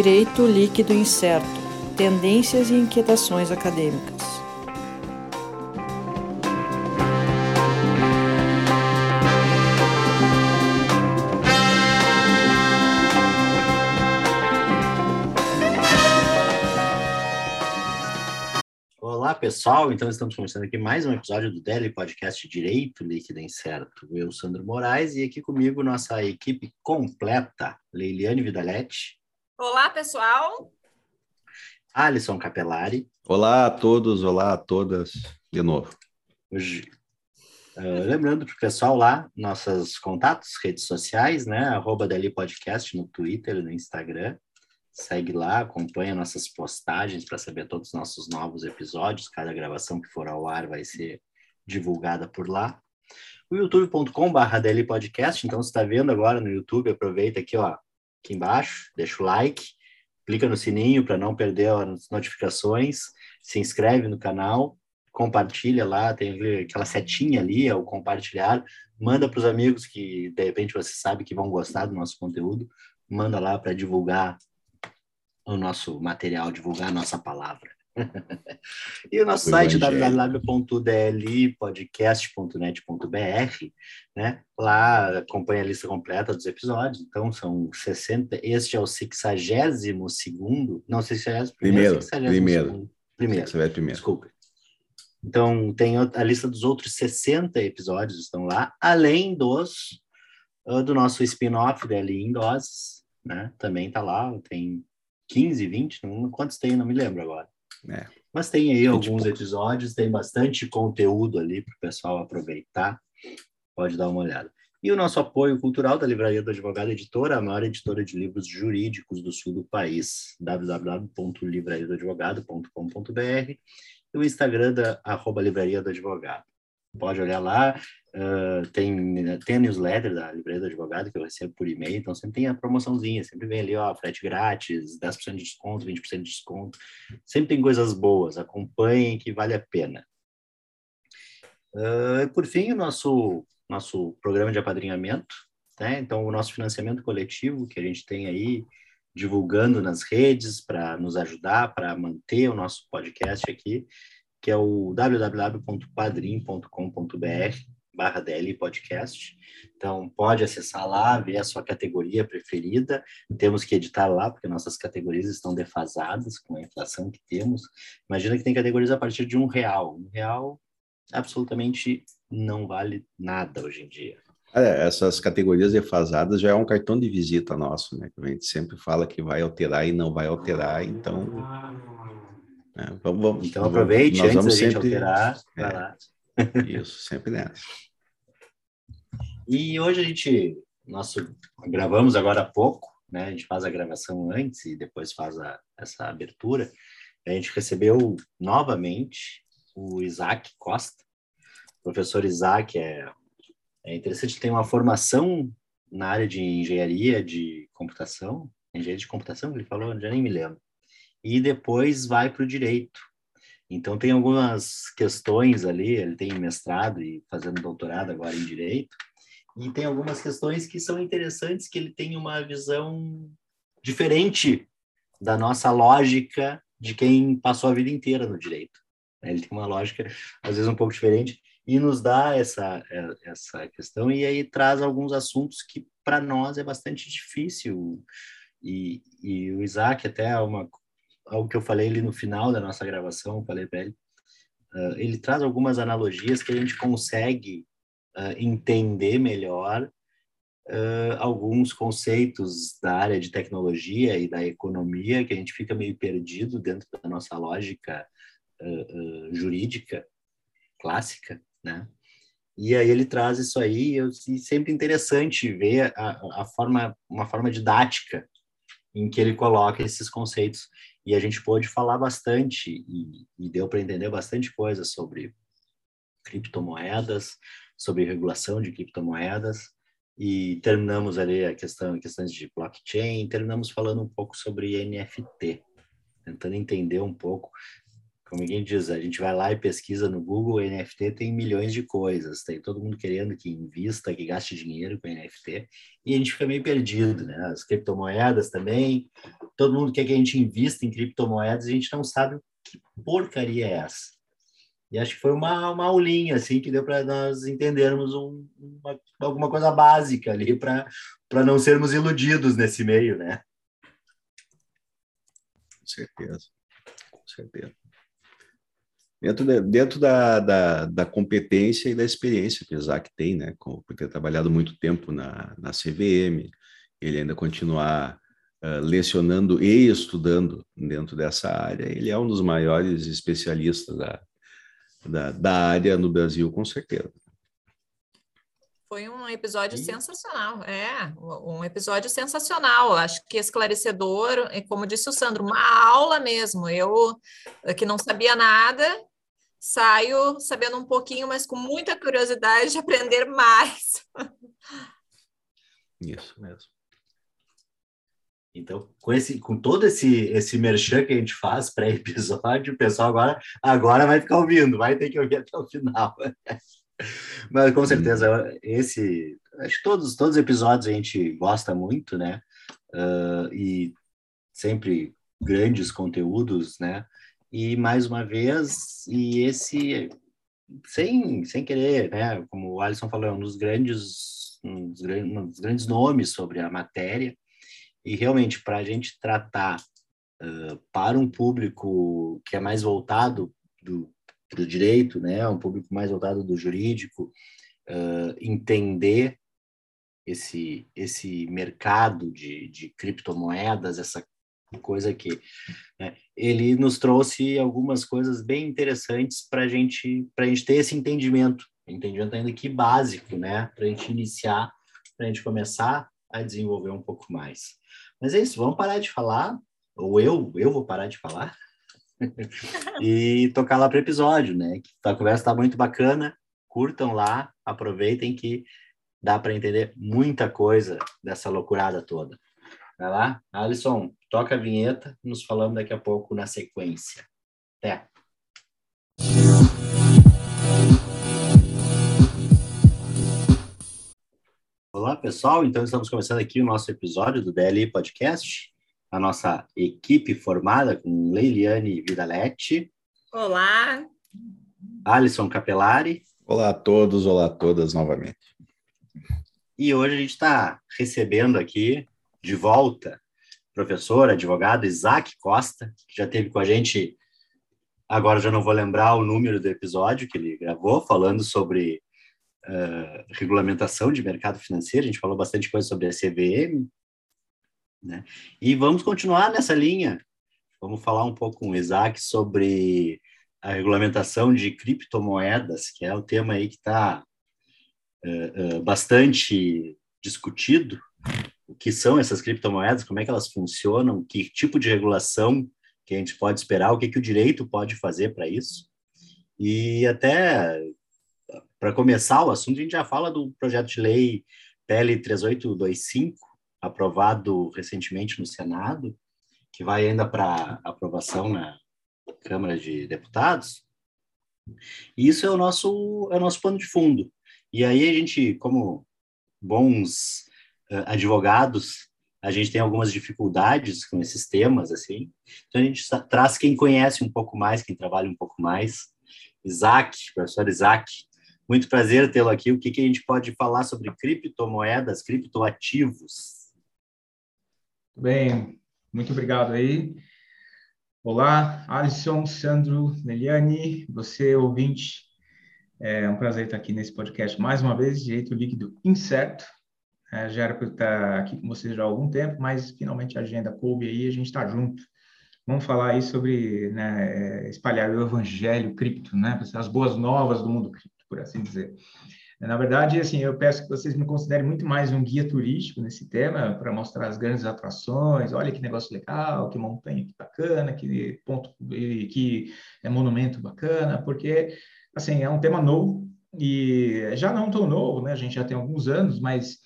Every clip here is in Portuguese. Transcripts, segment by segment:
Direito Líquido Incerto Tendências e Inquietações Acadêmicas. Olá, pessoal. Então, estamos começando aqui mais um episódio do Daily Podcast Direito Líquido Incerto. Eu, Sandro Moraes, e aqui comigo nossa equipe completa, Leiliane Vidaletti. Olá, pessoal. Alisson Capelari. Olá a todos, olá a todas, de novo. Hoje, uh, lembrando para o pessoal lá, nossos contatos, redes sociais, né? Arroba Daily Podcast no Twitter e no Instagram. Segue lá, acompanha nossas postagens para saber todos os nossos novos episódios. Cada gravação que for ao ar vai ser divulgada por lá. O youtube.com.br Podcast. Então, se está vendo agora no YouTube, aproveita aqui, ó, aqui embaixo, deixa o like, clica no sininho para não perder as notificações, se inscreve no canal, compartilha lá, tem aquela setinha ali, é o compartilhar, manda para os amigos que de repente você sabe que vão gostar do nosso conteúdo, manda lá para divulgar o nosso material, divulgar a nossa palavra. e o nosso o site www.dlipodcast.net.br, né? Lá acompanha a lista completa dos episódios. Então são 60. Este é o 62 segundo, não sei se é o primeiro, primeiro, primeiro. primeiro. Desculpa. Então tem a lista dos outros 60 episódios estão lá, além dos uh, do nosso spin-off dele em doses, né? Também tá lá, tem 15, 20, não, quantos tem, não me lembro agora. É. Mas tem aí alguns episódios, tem bastante conteúdo ali para o pessoal aproveitar. Pode dar uma olhada. E o nosso apoio cultural da Livraria do Advogado Editora, a maior editora de livros jurídicos do sul do país, www.livrariadoadvogado.com.br e o Instagram da arroba Livraria do Advogado. Pode olhar lá, Uh, tem, tem a newsletter da Livraria do Advogado que eu recebo por e-mail, então sempre tem a promoçãozinha, sempre vem ali, ó, frete grátis, 10% de desconto, 20% de desconto, sempre tem coisas boas, acompanhem que vale a pena. Uh, por fim, o nosso, nosso programa de apadrinhamento, né? então o nosso financiamento coletivo que a gente tem aí, divulgando nas redes para nos ajudar, para manter o nosso podcast aqui, que é o www.padrim.com.br barra DL Podcast. Então, pode acessar lá, ver a sua categoria preferida. Temos que editar lá, porque nossas categorias estão defasadas com a inflação que temos. Imagina que tem categorias a partir de um real. Um real absolutamente não vale nada hoje em dia. É, essas categorias defasadas já é um cartão de visita nosso, né? A gente sempre fala que vai alterar e não vai alterar, então... É, vamos, vamos, então aproveite antes da gente sempre... alterar. É, isso, sempre nessa. E hoje a gente, nosso, gravamos agora há pouco, né? A gente faz a gravação antes e depois faz a, essa abertura. A gente recebeu novamente o Isaac Costa. O professor Isaac é, é interessante, tem uma formação na área de engenharia de computação, engenharia de computação, ele falou, já nem me lembro. E depois vai para o direito. Então tem algumas questões ali, ele tem mestrado e fazendo doutorado agora em direito, e tem algumas questões que são interessantes, que ele tem uma visão diferente da nossa lógica de quem passou a vida inteira no direito. Ele tem uma lógica, às vezes, um pouco diferente e nos dá essa, é, essa questão e aí traz alguns assuntos que para nós é bastante difícil e, e o Isaac até uma algo que eu falei ali no final da nossa gravação, falei para ele, uh, ele traz algumas analogias que a gente consegue uh, entender melhor uh, alguns conceitos da área de tecnologia e da economia que a gente fica meio perdido dentro da nossa lógica jurídica clássica, né? E aí ele traz isso aí, eu, e sempre interessante ver a, a forma, uma forma didática em que ele coloca esses conceitos. E a gente pôde falar bastante, e, e deu para entender bastante coisa sobre criptomoedas, sobre regulação de criptomoedas. E terminamos ali a questão questões de blockchain, terminamos falando um pouco sobre NFT, tentando entender um pouco como ninguém diz, a gente vai lá e pesquisa no Google, NFT tem milhões de coisas, tem todo mundo querendo que invista, que gaste dinheiro com NFT, e a gente fica meio perdido, né? As criptomoedas também, todo mundo quer que a gente invista em criptomoedas, a gente não sabe que porcaria é essa. E acho que foi uma, uma aulinha, assim, que deu para nós entendermos um, uma, alguma coisa básica ali para não sermos iludidos nesse meio, né? Com certeza, com certeza dentro, de, dentro da, da, da, competência e da experiência que o Isaac tem, né, por ter trabalhado muito tempo na, na CVM, ele ainda continuar uh, lecionando e estudando dentro dessa área, ele é um dos maiores especialistas da, da, da área no Brasil, com certeza. Foi um episódio sensacional, é, um episódio sensacional, acho que esclarecedor, e como disse o Sandro, uma aula mesmo. Eu, que não sabia nada, saio sabendo um pouquinho, mas com muita curiosidade de aprender mais. Isso mesmo. Então, com, esse, com todo esse, esse merchan que a gente faz pré-episódio, o pessoal agora, agora vai ficar ouvindo, vai ter que ouvir até o final. Mas com certeza, esse. Acho que todos, todos os episódios a gente gosta muito, né? Uh, e sempre grandes conteúdos, né? E mais uma vez, e esse, sem, sem querer, né? Como o Alisson falou, é um dos grandes, um dos, grandes nomes sobre a matéria. E realmente, para a gente tratar uh, para um público que é mais voltado do para o direito, né, um público mais voltado do jurídico, uh, entender esse esse mercado de, de criptomoedas, essa coisa que né, ele nos trouxe algumas coisas bem interessantes para gente a gente ter esse entendimento, entendimento ainda que básico, né, para a gente iniciar, para a gente começar a desenvolver um pouco mais. Mas é isso, vamos parar de falar, ou eu eu vou parar de falar e tocar lá para o episódio, né? A conversa está muito bacana, curtam lá, aproveitem que dá para entender muita coisa dessa loucurada toda. Vai lá, Alisson, toca a vinheta, nos falamos daqui a pouco na sequência. Até! Olá, pessoal. Então, estamos começando aqui o nosso episódio do DLI Podcast a nossa equipe formada com Leiliane Vidaletti. Olá. Alisson Capelari. Olá a todos, olá a todas novamente. E hoje a gente está recebendo aqui de volta professor, advogado Isaac Costa, que já teve com a gente, agora já não vou lembrar o número do episódio que ele gravou, falando sobre uh, regulamentação de mercado financeiro. A gente falou bastante coisa sobre a CVM, né? E vamos continuar nessa linha. Vamos falar um pouco com o Isaac sobre a regulamentação de criptomoedas, que é o tema aí que está uh, eh, uh, eh, bastante discutido. O que são essas criptomoedas, como é que elas funcionam, que tipo de regulação que a gente pode esperar, o que, que o direito pode fazer para isso. E até para começar o assunto, a gente já fala do projeto de lei PL 3825, aprovado recentemente no Senado, que vai ainda para aprovação na Câmara de Deputados. E isso é o nosso é o nosso pano de fundo. E aí a gente, como bons advogados, a gente tem algumas dificuldades com esses temas assim. Então a gente traz quem conhece um pouco mais, quem trabalha um pouco mais. Isaac, professor Isaac, muito prazer tê-lo aqui. O que, que a gente pode falar sobre criptomoedas, criptoativos? Bem, muito obrigado aí. Olá, Alisson, Sandro, Neliane, você ouvinte. É um prazer estar aqui nesse podcast mais uma vez, Direito Líquido Incerto. É, já era para estar aqui com vocês já há algum tempo, mas finalmente a agenda coube aí, a gente está junto. Vamos falar aí sobre né, é, espalhar o evangelho cripto, né, as boas novas do mundo cripto, por assim dizer. Na verdade, assim, eu peço que vocês me considerem muito mais um guia turístico nesse tema, para mostrar as grandes atrações, olha que negócio legal, que montanha que bacana, que ponto, que é monumento bacana, porque, assim, é um tema novo, e já não tão novo, né, a gente já tem alguns anos, mas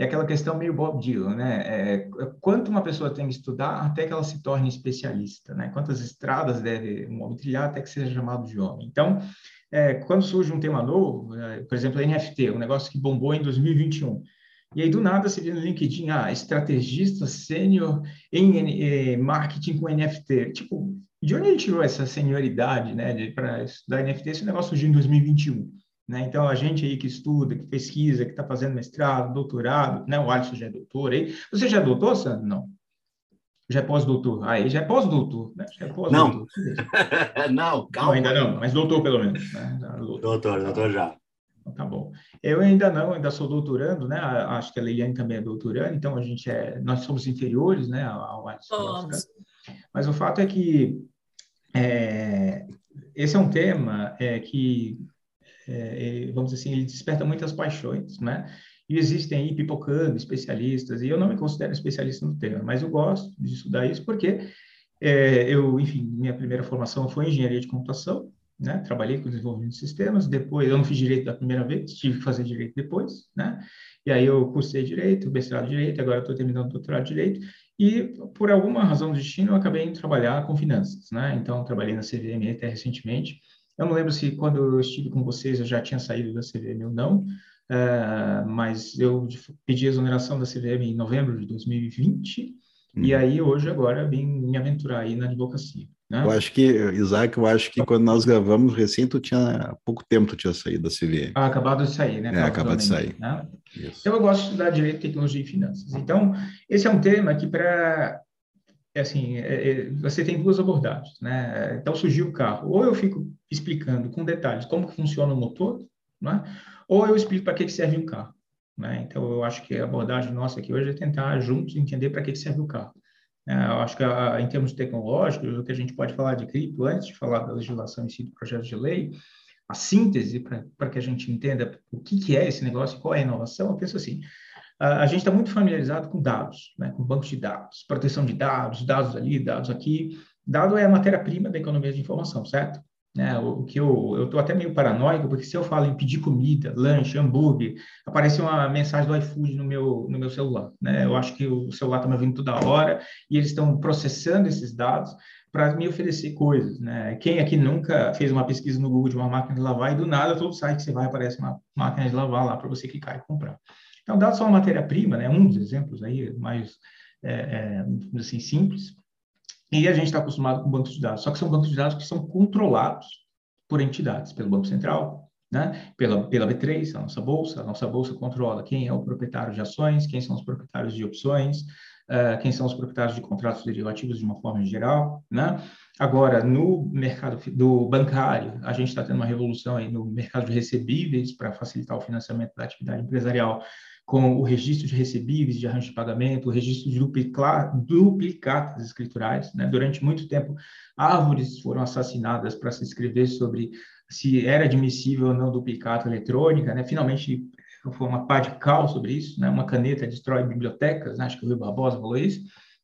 é aquela questão meio Bob Dylan, né? É, quanto uma pessoa tem que estudar até que ela se torne especialista, né? Quantas estradas deve um homem trilhar até que seja chamado de homem. Então, é, quando surge um tema novo, é, por exemplo, NFT, um negócio que bombou em 2021, e aí, do nada, você vê no LinkedIn, ah, estrategista sênior em eh, marketing com NFT. Tipo, de onde ele tirou essa senioridade, né, para estudar NFT? Esse negócio surgiu em 2021. Né? Então, a gente aí que estuda, que pesquisa, que está fazendo mestrado, doutorado, né? O Alisson já é doutor aí. Você já é doutor, Sandro? Não. Já é pós-doutor. Aí já é pós-doutor, né? Já é pós não. não, calma. Não, ainda não, mas doutor pelo menos. Né? Doutor, doutor já. Tá bom. Eu ainda não, ainda sou doutorando, né? Acho que a Leiliane também é doutorando, então a gente é, nós somos inferiores, né? Ao Alisson. Mas o fato é que é, esse é um tema é, que, é, vamos dizer assim, ele desperta muitas paixões, né? E existem aí pipocando especialistas, e eu não me considero especialista no tema, mas eu gosto de estudar isso porque é, eu, enfim, minha primeira formação foi engenharia de computação, né? Trabalhei com desenvolvimento de sistemas, depois eu não fiz direito da primeira vez, tive que fazer direito depois, né? E aí eu cursei direito, mestrado de direito, agora estou terminando o doutorado de direito, e por alguma razão do destino eu acabei indo trabalhar com finanças, né? Então trabalhei na CVM até recentemente. Eu não lembro se quando eu estive com vocês eu já tinha saído da CVM ou não, uh, mas eu pedi exoneração da CVM em novembro de 2020, hum. e aí hoje agora vim me aventurar aí na advocacia. Né? Eu acho que, Isaac, eu acho que quando nós gravamos recém, tu tinha, há pouco tempo tu tinha saído da CVM. Ah, acabado de sair, né? É, acabado de sair. Né? Então, eu gosto de estudar Direito, Tecnologia e Finanças. Então, esse é um tema que para... É assim, é, é, você tem duas abordagens, né? Então, surgiu o carro. Ou eu fico explicando com detalhes como que funciona o motor, né? ou eu explico para que, que serve o carro. Né? Então, eu acho que a abordagem nossa aqui hoje é tentar juntos entender para que, que serve o carro. É, eu acho que em termos tecnológicos, o que a gente pode falar de cripto, antes de falar da legislação em si do projeto de lei, a síntese para que a gente entenda o que, que é esse negócio, qual é a inovação, eu penso assim, a, gente está muito familiarizado com dados, né, com bancos de dados, proteção de dados, dados ali, dados aqui. Dado é a matéria-prima da economia de informação, certo? Né? O que eu tô até meio paranoico porque se eu falo em pedir comida, lanche, hambúrguer, aparece uma mensagem do iFood no meu no meu celular, né? Eu acho que o celular está me ouvindo toda hora e eles estão processando esses dados para me oferecer coisas, né? Quem aqui nunca fez uma pesquisa no Google de uma máquina de lavar e do nada todo site que você vai aparece uma máquina de lavar lá para você clicar e comprar. Então, dados são uma matéria-prima, né? Um dos exemplos aí mais é, é, assim simples e a gente está acostumado com bancos de dados, só que são bancos de dados que são controlados por entidades, pelo Banco Central, né? pela, pela B3, a nossa bolsa. A nossa bolsa controla quem é o proprietário de ações, quem são os proprietários de opções, uh, quem são os proprietários de contratos derivativos de uma forma geral. Né? Agora, no mercado do bancário, a gente está tendo uma revolução aí no mercado de recebíveis para facilitar o financiamento da atividade empresarial com o registro de recebíveis, de arranjo de pagamento, o registro de duplicatas escriturais. Né? Durante muito tempo, árvores foram assassinadas para se escrever sobre se era admissível ou não duplicata eletrônica. Né? Finalmente, foi uma pá de cal sobre isso. Né? Uma caneta destrói bibliotecas, né? acho que o Rio Barbosa falou isso.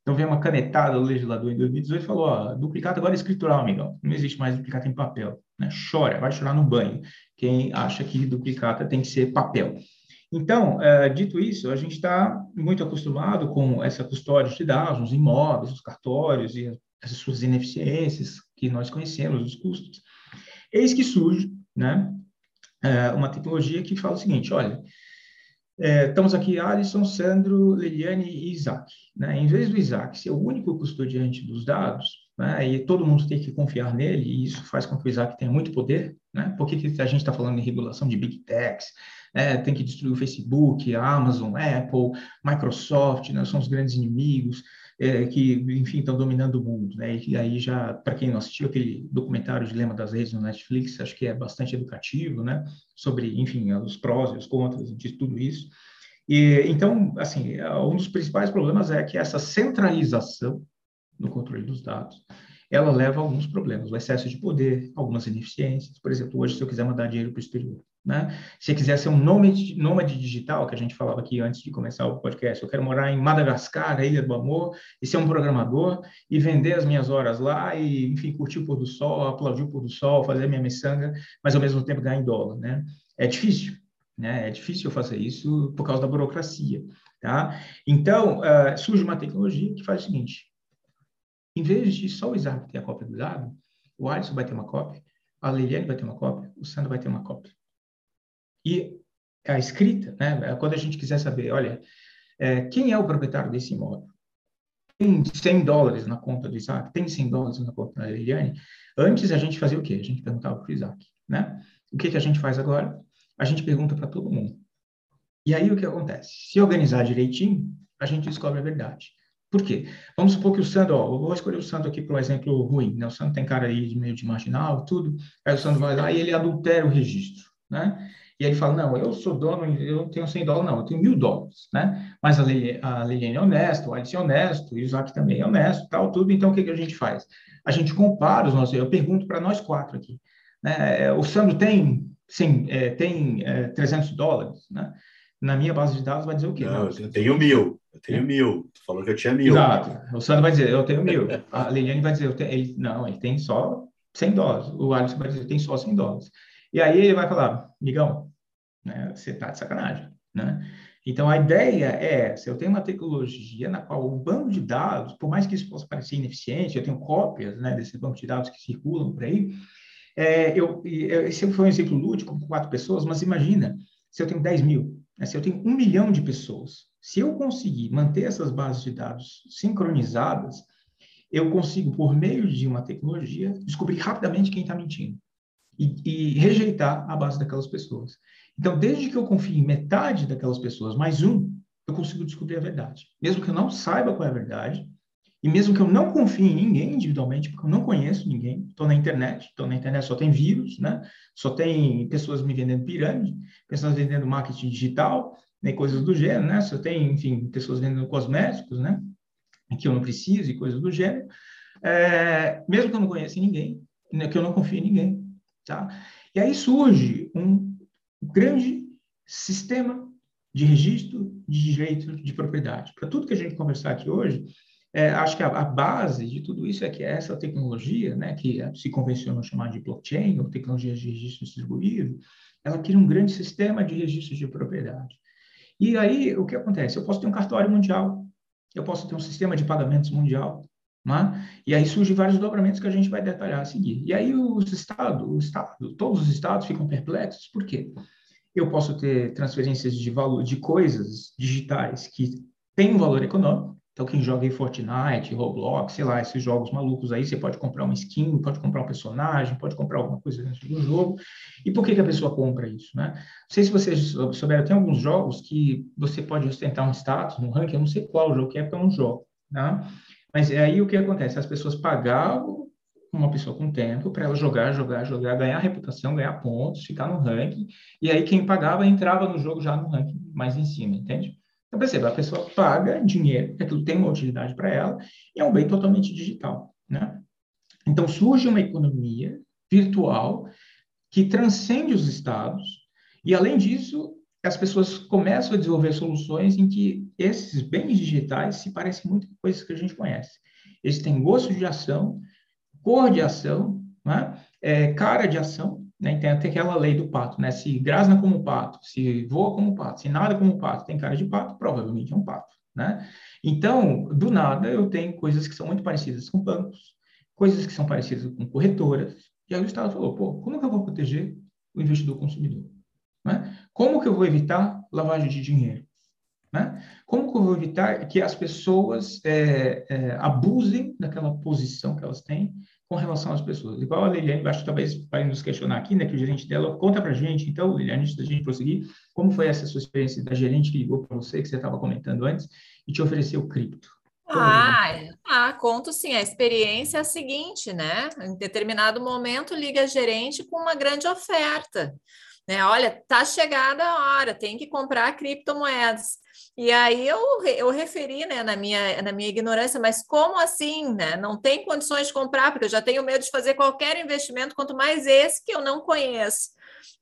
Então, veio uma canetada do legislador em 2018 e falou: ó, duplicata agora é escritural, amigão. Não existe mais duplicata em papel. Né? Chora, vai chorar no banho. Quem acha que duplicata tem que ser papel. Então, é, dito isso, a gente está muito acostumado com essa custódia de dados, os imóveis, os cartórios e as suas ineficiências que nós conhecemos, os custos. Eis que surge né, é, uma tecnologia que fala o seguinte, olha, é, estamos aqui Alisson, Sandro, Leliane e Isaac. Né? Em vez do Isaac ser o único custodiante dos dados, né, e todo mundo tem que confiar nele, e isso faz com que o Isaac tenha muito poder, né? por que, que a gente está falando em regulação de Big Techs, é, tem que destruir o Facebook, a Amazon, a Apple, Microsoft, né, são os grandes inimigos é, que, enfim, estão dominando o mundo. Né? E aí já, para quem não assistiu aquele documentário Dilema das Redes no Netflix, acho que é bastante educativo, né? Sobre, enfim, os prós e os contras de tudo isso. E, então, assim, um dos principais problemas é que essa centralização no controle dos dados, ela leva a alguns problemas, o excesso de poder, algumas ineficiências. Por exemplo, hoje, se eu quiser mandar dinheiro para o exterior, né? Se quiser ser um nômade, nômade digital, que a gente falava aqui antes de começar o podcast, eu quero morar em Madagascar, a Ilha do Amor, e ser um programador e vender as minhas horas lá e, enfim, curtir o pôr do sol, aplaudir o pôr do sol, fazer minha miçanga, mas ao mesmo tempo ganhar em dólar, né? É difícil, né? É difícil fazer isso por causa da burocracia. Tá? Então, uh, surge uma tecnologia que faz o seguinte: em vez de só o Isaac ter a cópia do dado, o Alisson vai ter uma cópia, a Liliane vai ter uma cópia, o Sandro vai ter uma cópia. E a escrita, né, quando a gente quiser saber, olha, é, quem é o proprietário desse imóvel? Tem 100 dólares na conta do Isaac? Tem 100 dólares na conta da Liliane? Antes a gente fazia o quê? A gente perguntava para o Isaac, né? O que, que a gente faz agora? A gente pergunta para todo mundo. E aí o que acontece? Se organizar direitinho, a gente descobre a verdade. Por quê? Vamos supor que o Sandro, ó, eu vou escolher o Sandro aqui para um exemplo ruim, né? O Sandro tem cara aí de meio de marginal, tudo. Aí o Sandro vai lá e ele adultera o registro, né? E aí ele fala, não, eu sou dono, eu tenho 100 dólares, não, eu tenho mil dólares, né? Mas a, Liliane é honesta, o Alice é honesto, o Isaac também é honesto, tal, tudo. Então, o que, que a gente faz? A gente compara os nossos, eu pergunto para nós quatro aqui, né? O Sandro tem, sim, é, tem é, 300 dólares, né? Na minha base de dados vai dizer o quê? Não, eu tenho mil. Eu tenho mil. Tu falou que eu tinha mil. Exato. O Sandro vai dizer, eu tenho mil. A Liliane vai dizer, eu tenho... ele, não, ele tem só 100 dólares. O Alisson vai dizer, tem só 100 dólares. E aí ele vai falar, migão, né, você está de sacanagem, né? Então, a ideia é, se eu tenho uma tecnologia na qual o banco de dados, por mais que isso possa parecer ineficiente, eu tenho cópias né, desse banco de dados que circulam por aí, é, eu, esse foi um exemplo lúdico com quatro pessoas, mas imagina se eu tenho 10 mil, né, se eu tenho um milhão de pessoas, se eu conseguir manter essas bases de dados sincronizadas, eu consigo, por meio de uma tecnologia, descobrir rapidamente quem está mentindo e, e rejeitar a base daquelas pessoas. Então, desde que eu confie em metade daquelas pessoas, mais um, eu consigo descobrir a verdade. Mesmo que eu não saiba qual é a verdade, e mesmo que eu não confie em ninguém individualmente, porque eu não conheço ninguém, estou na internet, estou na internet, só tem vírus, né? Só tem pessoas me vendendo pirâmide, pessoas vendendo marketing digital, né? coisas do gênero, né? Só tem, enfim, pessoas vendendo cosméticos, né? Que eu não preciso e coisas do gênero. É, mesmo que eu não conheça ninguém, né? que eu não confie em ninguém, tá? E aí surge um grande sistema de registro de direito de propriedade. Para tudo que a gente conversar aqui hoje, é, acho que a, a, base de tudo isso é que essa tecnologia, né, que se convenciona chamar de blockchain, ou tecnologia de registro distribuído, ela cria um grande sistema de registro de propriedade. E aí, o que acontece? Eu posso ter um cartório mundial, eu posso ter um sistema de pagamentos mundial, né? E aí surgem vários dobramentos que a gente vai detalhar a seguir. E aí os estados, o estado, todos os estados ficam perplexos, por quê? Eu posso ter transferências de valor de coisas digitais que têm um valor econômico. Então, quem joga em Fortnite, Roblox, sei lá, esses jogos malucos aí, você pode comprar uma skin, pode comprar um personagem, pode comprar alguma coisa dentro do jogo. E por que, que a pessoa compra isso, né? Não sei se vocês souberam, tem alguns jogos que você pode ostentar um status, um ranking, eu não sei qual jogo que é, porque eu não jogo, né? Mas aí o que acontece? As pessoas pagavam uma pessoa com tempo para ela jogar, jogar, jogar, ganhar reputação, ganhar pontos, ficar no ranking. E aí quem pagava entrava no jogo já no ranking mais em cima, entende? Então perceba, a pessoa paga dinheiro, aquilo tem uma utilidade para ela, e é um bem totalmente digital, né? Então surge uma economia virtual que transcende os estados, e além disso, as pessoas começam a desenvolver soluções em que esses bens digitais se parecem muito com coisas que a gente conhece. Eles têm gosto de ação, cor de ação, né? é, cara de ação, né? tem até aquela lei do pato, né? Se grasna como pato, se voa como pato, se nada como pato, tem cara de pato, provavelmente é um pato, né? Então, do nada, eu tenho coisas que são muito parecidas com bancos, coisas que são parecidas com corretoras, e aí o Estado falou, pô, como que eu vou proteger o investidor consumidor? Né? Como que eu vou evitar lavagem de dinheiro? Né? Como que eu vou evitar que as pessoas é, é, abusem daquela posição que elas têm com relação às pessoas? Igual a Liliane, acho que talvez para nos questionar aqui, né, que o gerente dela conta para a gente, então, Liliane, antes da gente prosseguir, como foi essa sua experiência da gerente que ligou para você, que você estava comentando antes, e te ofereceu cripto? Ah, ah, conto sim. A experiência é a seguinte, né? Em determinado momento, liga a gerente com uma grande oferta né? Olha, tá chegada a hora, tem que comprar criptomoedas. E aí eu, eu referi, né, na minha, na minha ignorância, mas como assim, né? Não tem condições de comprar, porque eu já tenho medo de fazer qualquer investimento, quanto mais esse que eu não conheço.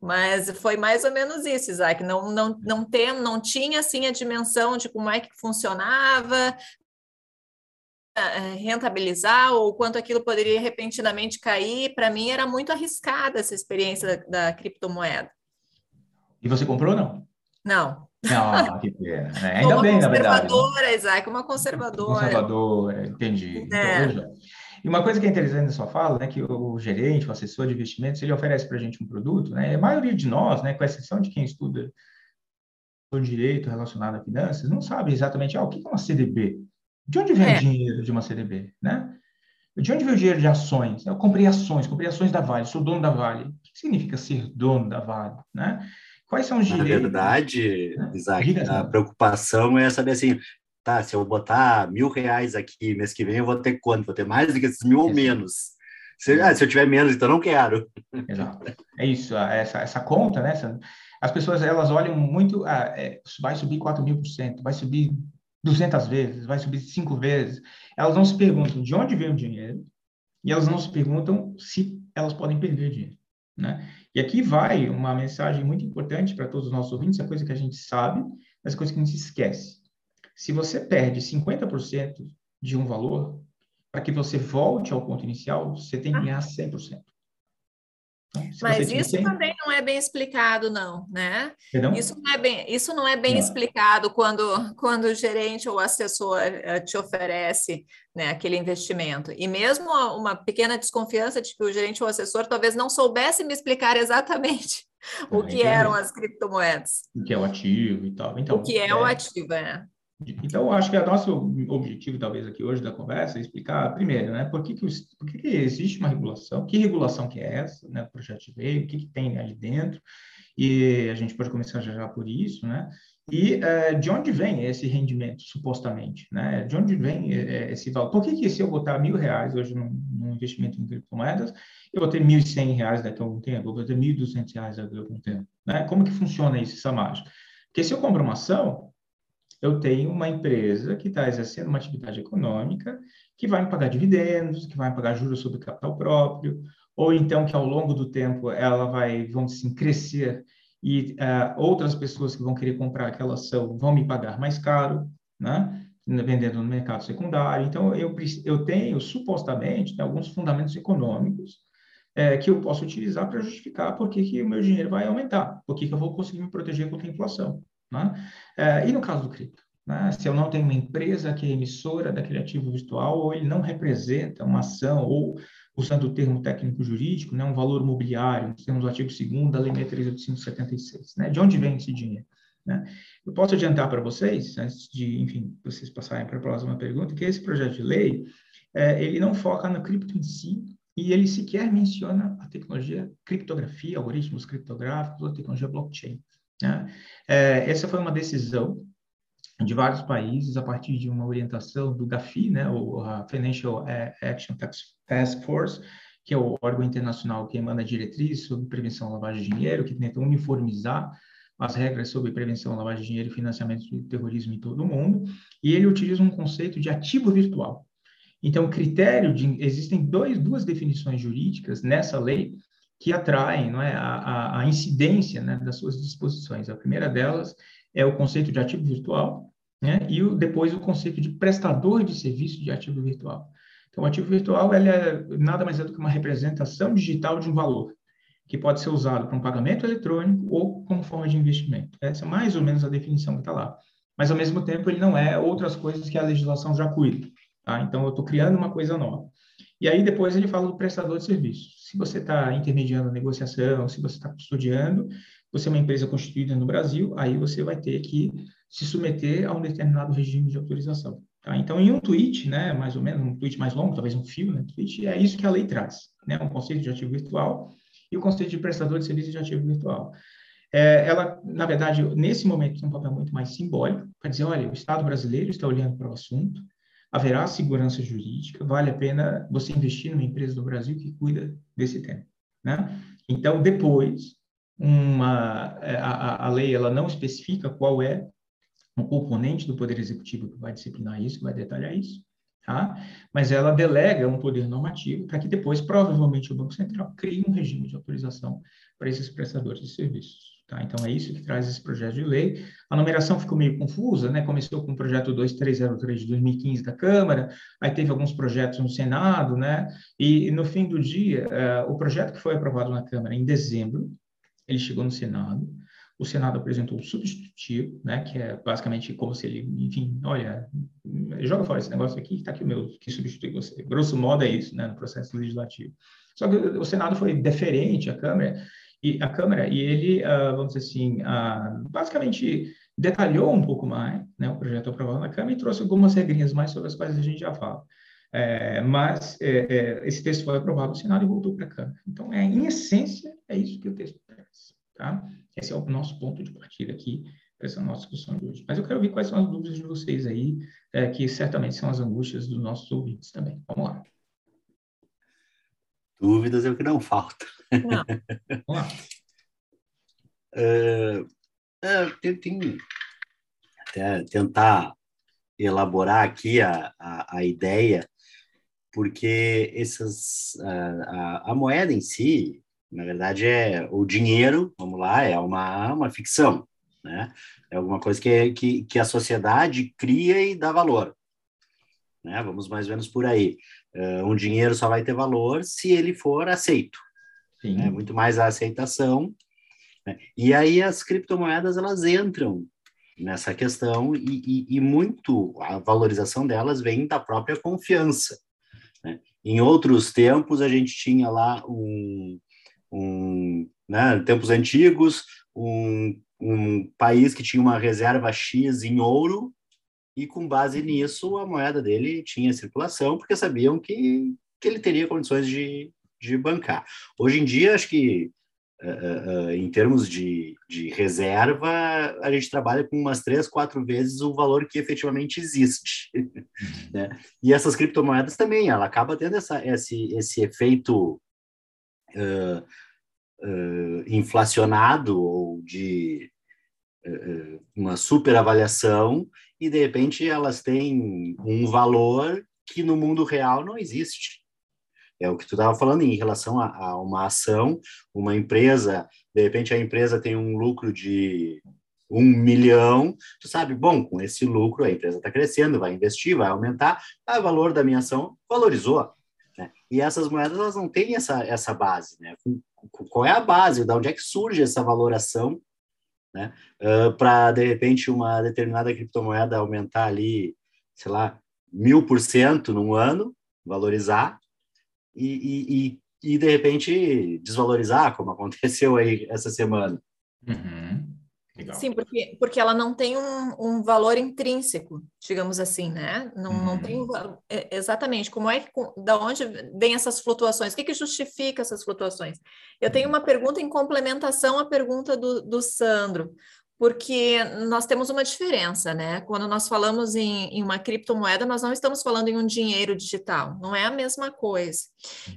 Mas foi mais ou menos isso, Isaac. Não, não, não, tem, não tinha assim a dimensão de como é que funcionava, rentabilizar ou quanto aquilo poderia repentinamente cair, para mim era muito arriscada essa experiência da, da, criptomoeda. E você comprou ou não? Não, Ah, que pena. Né? Ainda bem, na verdade. Uma conservadora, Isaac, uma conservadora. Conservadora, entendi. É. Então, e uma coisa que é interessante na sua fala, né, que o gerente, o assessor de investimentos, ele oferece para a gente um produto, né, a maioria de nós, né, com exceção de quem estuda o direito relacionado a finanças, não sabe exatamente ah, o que é uma CDB, de onde vem é. o dinheiro de uma CDB, né? De onde vem o dinheiro de ações? Eu comprei ações, comprei ações da Vale, sou dono da Vale. O que significa ser dono da Vale, né? Quais são os direitos? Na verdade, né? Isaac, a preocupação é saber assim, tá, se eu botar mil reais aqui mês que vem, eu vou ter quanto? Vou ter mais do que esses mil ou menos? Se, ah, se eu tiver menos, então não quero. Exato. É isso, essa, essa conta, né? Essa, as pessoas, elas olham muito, ah, é, vai subir 4 mil por cento, vai subir 200 vezes, vai subir cinco vezes. Elas não se perguntam de onde vem o dinheiro e elas não se perguntam se elas podem perder dinheiro, né? E aqui vai uma mensagem muito importante para todos os nossos ouvintes, é coisa que a gente sabe, mas é coisa que a gente esquece. Se você perde 50% de um valor, para que você volte ao ponto inicial, você tem que ganhar 100%. Mas isso tem... também não é bem explicado, não, né? Perdão? Isso não é bem, isso não é bem não. explicado quando, quando o gerente ou assessor eh, te oferece né, aquele investimento. E mesmo uma pequena desconfiança de que o gerente ou assessor talvez não soubesse me explicar exatamente o que eram as criptomoedas. O que é o ativo e tal. Então, o que é, é... o ativo, é. Então, acho que o nosso objetivo, talvez, aqui hoje da conversa é explicar, primeiro, né, por que, que, por que, que existe uma regulação, que regulação que é essa, né, o projeto de lei, o que, que tem ali dentro, e a gente pode começar já, já por isso, né, e uh, de onde vem esse rendimento, supostamente, né, de onde vem uh, esse valor, por que, que se eu botar mil reais hoje num, num investimento em criptomoedas, eu vou ter mil e cem reais daqui a algum tempo, eu vou ter mil e duzentos reais daqui a algum tempo, né, como que funciona isso, essa mágica? Porque se eu compro uma ação, eu tenho uma empresa que está exercendo uma atividade econômica que vai me pagar dividendos, que vai me pagar juros sobre capital próprio, ou então que ao longo do tempo ela vai, vamos assim, crescer e uh, outras pessoas que vão querer comprar aquela ação vão me pagar mais caro, né? vendendo no mercado secundário. Então, eu, eu tenho, supostamente, né, alguns fundamentos econômicos é, que eu posso utilizar para justificar por que, que o meu dinheiro vai aumentar, por que, que eu vou conseguir me proteger contra a inflação. Né? É, e no caso do cripto? Né? Se eu não tenho uma empresa que é emissora daquele ativo virtual, ou ele não representa uma ação, ou, usando o termo técnico-jurídico, né, um valor mobiliário, temos o artigo 2 da Lei 6.376. Né? De onde vem esse dinheiro? Né? Eu posso adiantar para vocês, antes de, enfim, vocês passarem para a próxima pergunta, que esse projeto de lei, é, ele não foca no cripto em si, e ele sequer menciona a tecnologia criptografia, algoritmos criptográficos ou tecnologia blockchain. Né? É, essa foi uma decisão de vários países a partir de uma orientação do GAFI, né, o Financial Action Task Force, que é o órgão internacional que emana diretrizes sobre prevenção à lavagem de dinheiro, que tenta uniformizar as regras sobre prevenção à lavagem de dinheiro e financiamento do terrorismo em todo o mundo, e ele utiliza um conceito de ativo virtual. Então, critério de existem dois, duas definições jurídicas nessa lei que atraem não é, a, a incidência né, das suas disposições. A primeira delas é o conceito de ativo virtual, né, e o, depois o conceito de prestador de serviço de ativo virtual. Então, o ativo virtual ele é nada mais é do que uma representação digital de um valor, que pode ser usado para um pagamento eletrônico ou como forma de investimento. Essa é mais ou menos a definição que está lá. Mas, ao mesmo tempo, ele não é outras coisas que a legislação já cuida. Tá? Então, eu estou criando uma coisa nova. E aí depois ele fala do prestador de serviço. Se você está intermediando a negociação, se você está custodiando, você é uma empresa constituída no Brasil, aí você vai ter que se submeter a um determinado regime de autorização. Tá? Então, em um tweet, né, mais ou menos, um tweet mais longo, talvez um fio, né, tweet, é isso que a lei traz, né, um conceito de ativo virtual e o conceito de prestador de serviço de ativo virtual. É, ela, na verdade, nesse momento tem um papel muito mais simbólico, para dizer, olha, o Estado brasileiro está olhando para o assunto, haverá segurança jurídica, vale a pena você investir numa empresa do Brasil que cuida desse tema. Né? Então, depois, uma, é, a, a lei ela não especifica qual é o componente do Poder Executivo que vai disciplinar isso, que vai detalhar isso, tá? mas ela delega um poder normativo para que depois, provavelmente, o Banco Central crie um regime de autorização para esses prestadores de serviços. Tá? Então, é isso que traz esse projeto de lei. A numeração ficou meio confusa, né? começou com o projeto 2303 de 2015 da Câmara, aí teve alguns projetos no Senado, né? e, no fim do dia, uh, o projeto que foi aprovado na Câmara em dezembro, ele chegou no Senado, o Senado apresentou um substitutivo, né, que é basicamente como se ele, enfim, olha, joga fora esse negócio aqui, está aqui o meu que substitui você. Grosso modo é isso, né, no processo legislativo. Só que o Senado foi deferente à Câmara e a Câmara e ele, uh, vamos dizer assim, uh, basicamente detalhou um pouco mais, né, o projeto aprovado na Câmara e trouxe algumas regrinhas mais sobre as quais a gente já fala. É, mas é, é, esse texto foi aprovado no Senado e voltou para a Câmara. Então, é, em essência, é isso que o texto traz. Tá? Esse é o nosso ponto de partida aqui para essa nossa discussão de hoje. Mas eu quero ver quais são as dúvidas de vocês aí, é, que certamente são as angústias dos nossos ouvintes também. Vamos lá. Dúvidas é o que não falta. Não. É, tem, tem até tentar elaborar aqui a, a, a ideia, porque essas, a, a, a moeda em si, na verdade, é o dinheiro, vamos lá, é uma, uma ficção, né? É alguma coisa que, que, que a sociedade cria e dá valor, né? Vamos mais ou menos por aí. Uh, um dinheiro só vai ter valor se ele for aceito, Sim. né? Muito mais a aceitação. Né? E aí as criptomoedas, elas entram nessa questão e, e, e muito a valorização delas vem da própria confiança. Né? Em outros tempos, a gente tinha lá um, um né, tempos antigos, um, um país que tinha uma reserva X em ouro, e com base nisso a moeda dele tinha circulação, porque sabiam que, que ele teria condições de, de bancar. Hoje em dia, acho que uh, uh, em termos de, de reserva, a gente trabalha com umas três, quatro vezes o valor que efetivamente existe. né? E essas criptomoedas também, ela acaba tendo essa, esse, esse efeito uh, inflacionado ou de uma superavaliação e de repente elas têm um valor que no mundo real não existe. É o que tu estava falando em relação a, a, uma ação, uma empresa, de repente a empresa tem um lucro de um milhão, tu sabe, bom, com esse lucro a empresa está crescendo, vai investir, vai aumentar, o valor da minha ação valorizou. Né? E essas moedas elas não têm essa, essa base. Né? Qual é a base? De onde é que surge essa valoração né? Uh, para, de repente, uma determinada criptomoeda aumentar ali, sei lá, mil por cento num ano, valorizar, e, e, e, e, de repente desvalorizar, como aconteceu aí essa semana. Uhum. Legal. Sim, porque, porque ela não tem um, um valor intrínseco, digamos assim, né? Não, uhum. não tem é, exatamente como é que da onde vem essas flutuações? O que, que justifica essas flutuações? Eu tenho uma pergunta em complementação à pergunta do, do Sandro porque nós temos uma diferença, né? Quando nós falamos em, em, uma criptomoeda, nós não estamos falando em um dinheiro digital, não é a mesma coisa.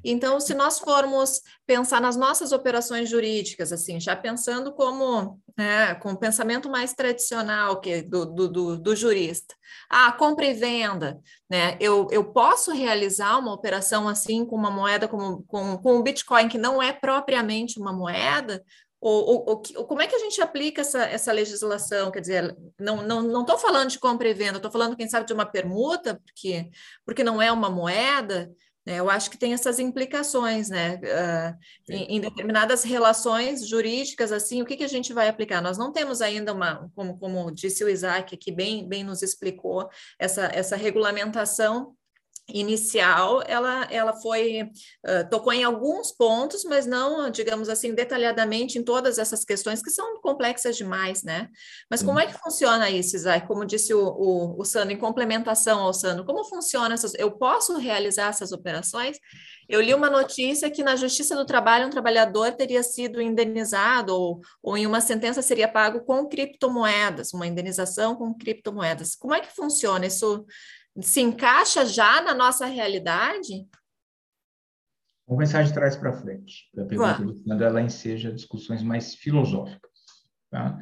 Então, se nós formos pensar nas nossas operações jurídicas, assim, já pensando como, né, com o pensamento mais tradicional que do, do, do, do jurista, ah, compra e venda, né? Eu, eu posso realizar uma operação assim com uma moeda como com, com um Bitcoin que não é propriamente uma moeda, ou, ou, ou, como é que a gente aplica essa, essa legislação? Quer dizer, não estou não, não falando de compra e venda, estou falando, quem sabe, de uma permuta, porque, porque não é uma moeda. Né? Eu acho que tem essas implicações, né? Uh, em, em, determinadas relações jurídicas, assim, o que, que a gente vai aplicar? Nós não temos ainda uma, como, como disse o Isaac aqui, bem, bem nos explicou, essa, essa regulamentação inicial, ela, ela foi, uh, tocou em alguns pontos, mas não, digamos assim, detalhadamente em todas essas questões que são complexas demais, né? Mas como é que funciona isso, Isaac? Como disse o, o, o Sandro, em complementação ao Sandro, como funciona essas, eu posso realizar essas operações? Eu li uma notícia que na Justiça do Trabalho um trabalhador teria sido indenizado ou, ou em uma sentença seria pago com criptomoedas, uma indenização com criptomoedas. Como é que funciona isso? Se encaixa já na nossa realidade? Vamos pensar de trás para frente. A pergunta do Fernando, ela enseja discussões mais filosóficas. Tá?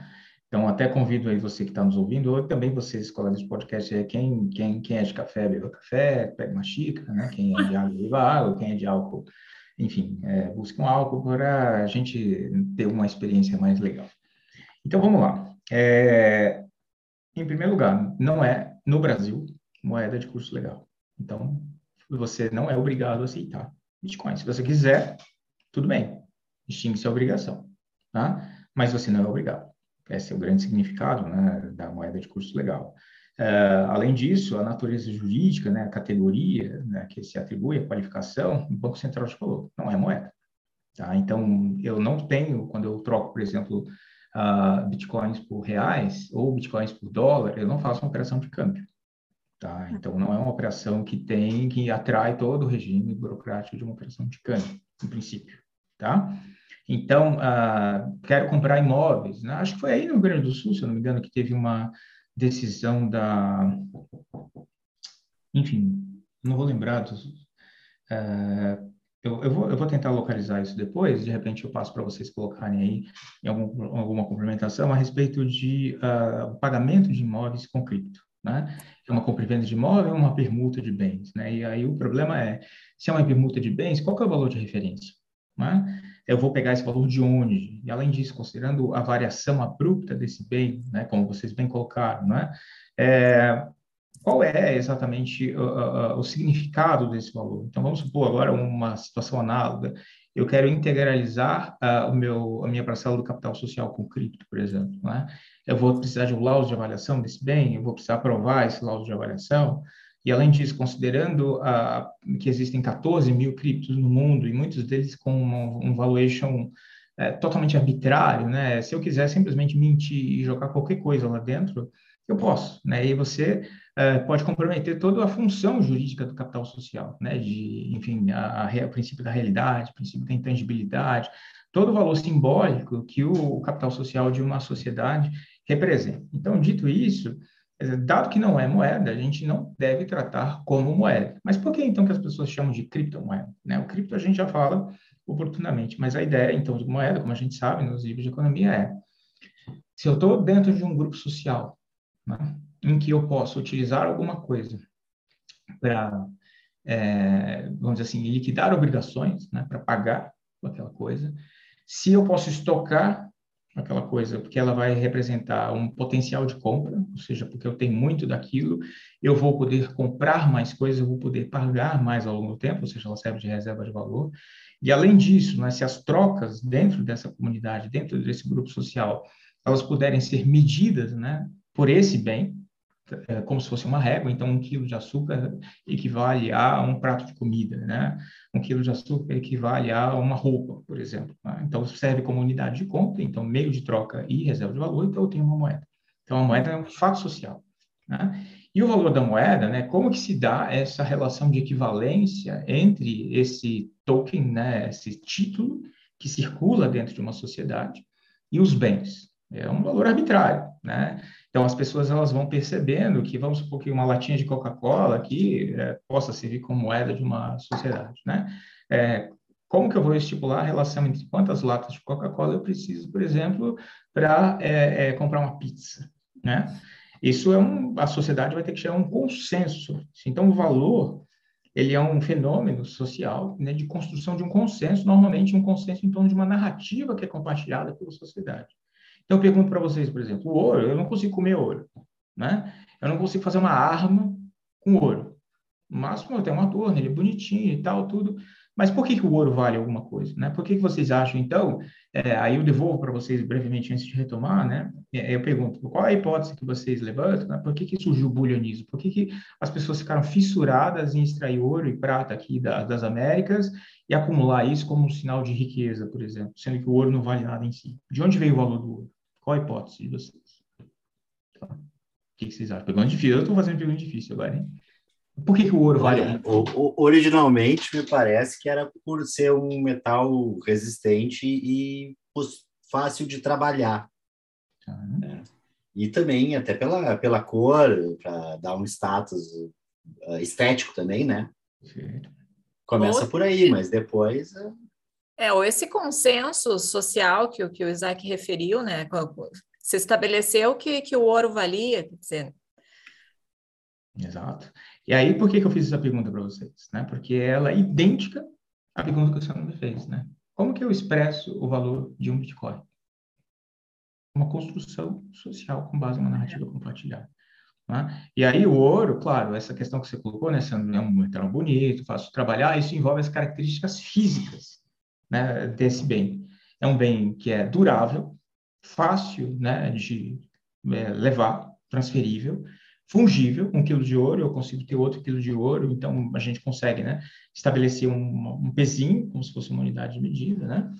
Então, até convido aí você que está nos ouvindo, ou também vocês, colegas de podcast, é quem, quem, quem é de café, beba café, pega uma xícara, né? quem é de água, beba água, quem é de álcool, enfim, é, busque um álcool para a gente ter uma experiência mais legal. Então, vamos lá. É, em primeiro lugar, não é no Brasil moeda de curso legal. Então, você não é obrigado a aceitar Bitcoin. Se você quiser, tudo bem, extingue sua obrigação, tá? Mas você não é obrigado. Esse é o grande significado né, da moeda de curso legal. Uh, além disso, a natureza jurídica, né, a categoria né, que se atribui à qualificação, o Banco Central te falou, não é moeda. Tá? Então, eu não tenho, quando eu troco, por exemplo, uh, bitcoins por reais ou bitcoins por dólar, eu não faço uma operação de câmbio. Tá? Então, não é uma operação que tem, que atrai todo o regime burocrático de uma operação de câmbio, em princípio. Tá? Então, uh, quero comprar imóveis. Né? Acho que foi aí no Rio Grande do Sul, se eu não me engano, que teve uma decisão da. Enfim, não vou lembrar dos. Uh, eu, eu, vou, eu vou tentar localizar isso depois, de repente eu passo para vocês colocarem aí em algum, alguma complementação a respeito de uh, pagamento de imóveis com cripto. Né? É uma compra e venda de imóvel ou uma permuta de bens. Né? E aí o problema é, se é uma permuta de bens, qual é o valor de referência? Né? Eu vou pegar esse valor de onde? E além disso, considerando a variação abrupta desse bem, né, como vocês bem colocaram, né, é, qual é exatamente o, o, significado desse valor. Então, vamos supor agora uma situação análoga. Eu quero integralizar uh, o meu, a minha parcela do capital social com cripto, por exemplo. Né? Eu vou precisar de um laudo de avaliação desse bem, eu vou precisar provar esse laudo de avaliação. E, além disso, considerando uh, que existem 14 mil criptos no mundo e muitos deles com um, um valuation é, totalmente arbitrário, né? Se eu quiser simplesmente mentir e jogar qualquer coisa lá dentro, eu posso, né? E você é, pode comprometer toda a função jurídica do capital social, né? De, enfim, a, a, o princípio da realidade, o princípio da intangibilidade, todo o valor simbólico que o capital social de uma sociedade representa. Então, dito isso, dado que não é moeda, a gente não deve tratar como moeda. Mas por que então que as pessoas chamam de criptomoeda? Né? O cripto a gente já fala oportunamente, mas a ideia então de moeda, como a gente sabe nos livros de economia, é se eu estou dentro de um grupo social né, em que eu posso utilizar alguma coisa para, é, vamos dizer assim, liquidar obrigações, né, para pagar aquela coisa, se eu posso estocar aquela coisa, porque ela vai representar um potencial de compra, ou seja, porque eu tenho muito daquilo, eu vou poder comprar mais coisas, eu vou poder pagar mais ao longo do tempo, ou seja, ela serve de reserva de valor. E além disso, né, se as trocas dentro dessa comunidade, dentro desse grupo social, elas puderem ser medidas né, por esse bem, é, como se fosse uma régua, então um quilo de açúcar equivale a um prato de comida, né? Um quilo de açúcar equivale a uma roupa, por exemplo. Né? Então serve como unidade de conta, então meio de troca e reserva de valor, então eu tenho uma moeda. Então a moeda é um fato social, né? E o valor da moeda, né? Como que se dá essa relação de equivalência entre esse token, né? Esse título que circula dentro de uma sociedade e os bens? É um valor arbitrário, né? Então, as pessoas elas vão percebendo que, vamos supor que uma latinha de Coca-Cola aqui é, possa servir como moeda de uma sociedade, né? É, como que eu vou estipular a relação entre quantas latas de Coca-Cola eu preciso, por exemplo, para é, é, comprar uma pizza, né? Isso é um, a sociedade vai ter que chegar a um consenso. Então, o valor, ele é um fenômeno social, né, de construção de um consenso, normalmente um consenso em torno de uma narrativa que é compartilhada pela sociedade. Então, eu pergunto para vocês, por exemplo, o ouro, eu não consigo comer ouro, né? Eu não consigo fazer uma arma com ouro. Máximo, eu tenho uma torre, ele é bonitinho e tal, tudo. Mas por que, que o ouro vale alguma coisa, né? Por que, que vocês acham, então? É, aí eu devolvo para vocês brevemente antes de retomar, né? É, eu pergunto, qual é a hipótese que vocês levantam? Né? Por que, que surgiu o bulionismo? Por que, que as pessoas ficaram fissuradas em extrair ouro e prata aqui da, das Américas e acumular isso como um sinal de riqueza, por exemplo, sendo que o ouro não vale nada em si? De onde veio o valor do ouro? Qual a hipótese de vocês? Tá. O que, vocês acham? Pergunta difícil. Eu estou fazendo pergunta difícil agora, hein? Por que, que o ouro vale? O, o, originalmente, me parece que era por ser um metal resistente e fácil de trabalhar. Uhum. É. E também até pela, pela cor, para dar um status uh, estético também, né? Sim. Começa por aí, mas depois. É, ou esse consenso social que, que o Isaac referiu, né? Se estabeleceu que, que o ouro valia, quer dizer. Exato. E aí, por que, que eu fiz essa pergunta para vocês? Né? Porque ela é idêntica à pergunta que o senhor me fez, né? Como que eu expresso o valor de um Bitcoin? Uma construção social com base em uma narrativa compartilhada. Né? E aí o ouro, claro, essa questão que você colocou, né? é um metal bonito, fácil de trabalhar, isso envolve as características físicas né, desse bem. É um bem que é durável, fácil né, de é, levar, transferível, fungível, um quilo de ouro, eu consigo ter outro quilo de ouro, então a gente consegue né, estabelecer um, um pezinho, como se fosse uma unidade de medida, né?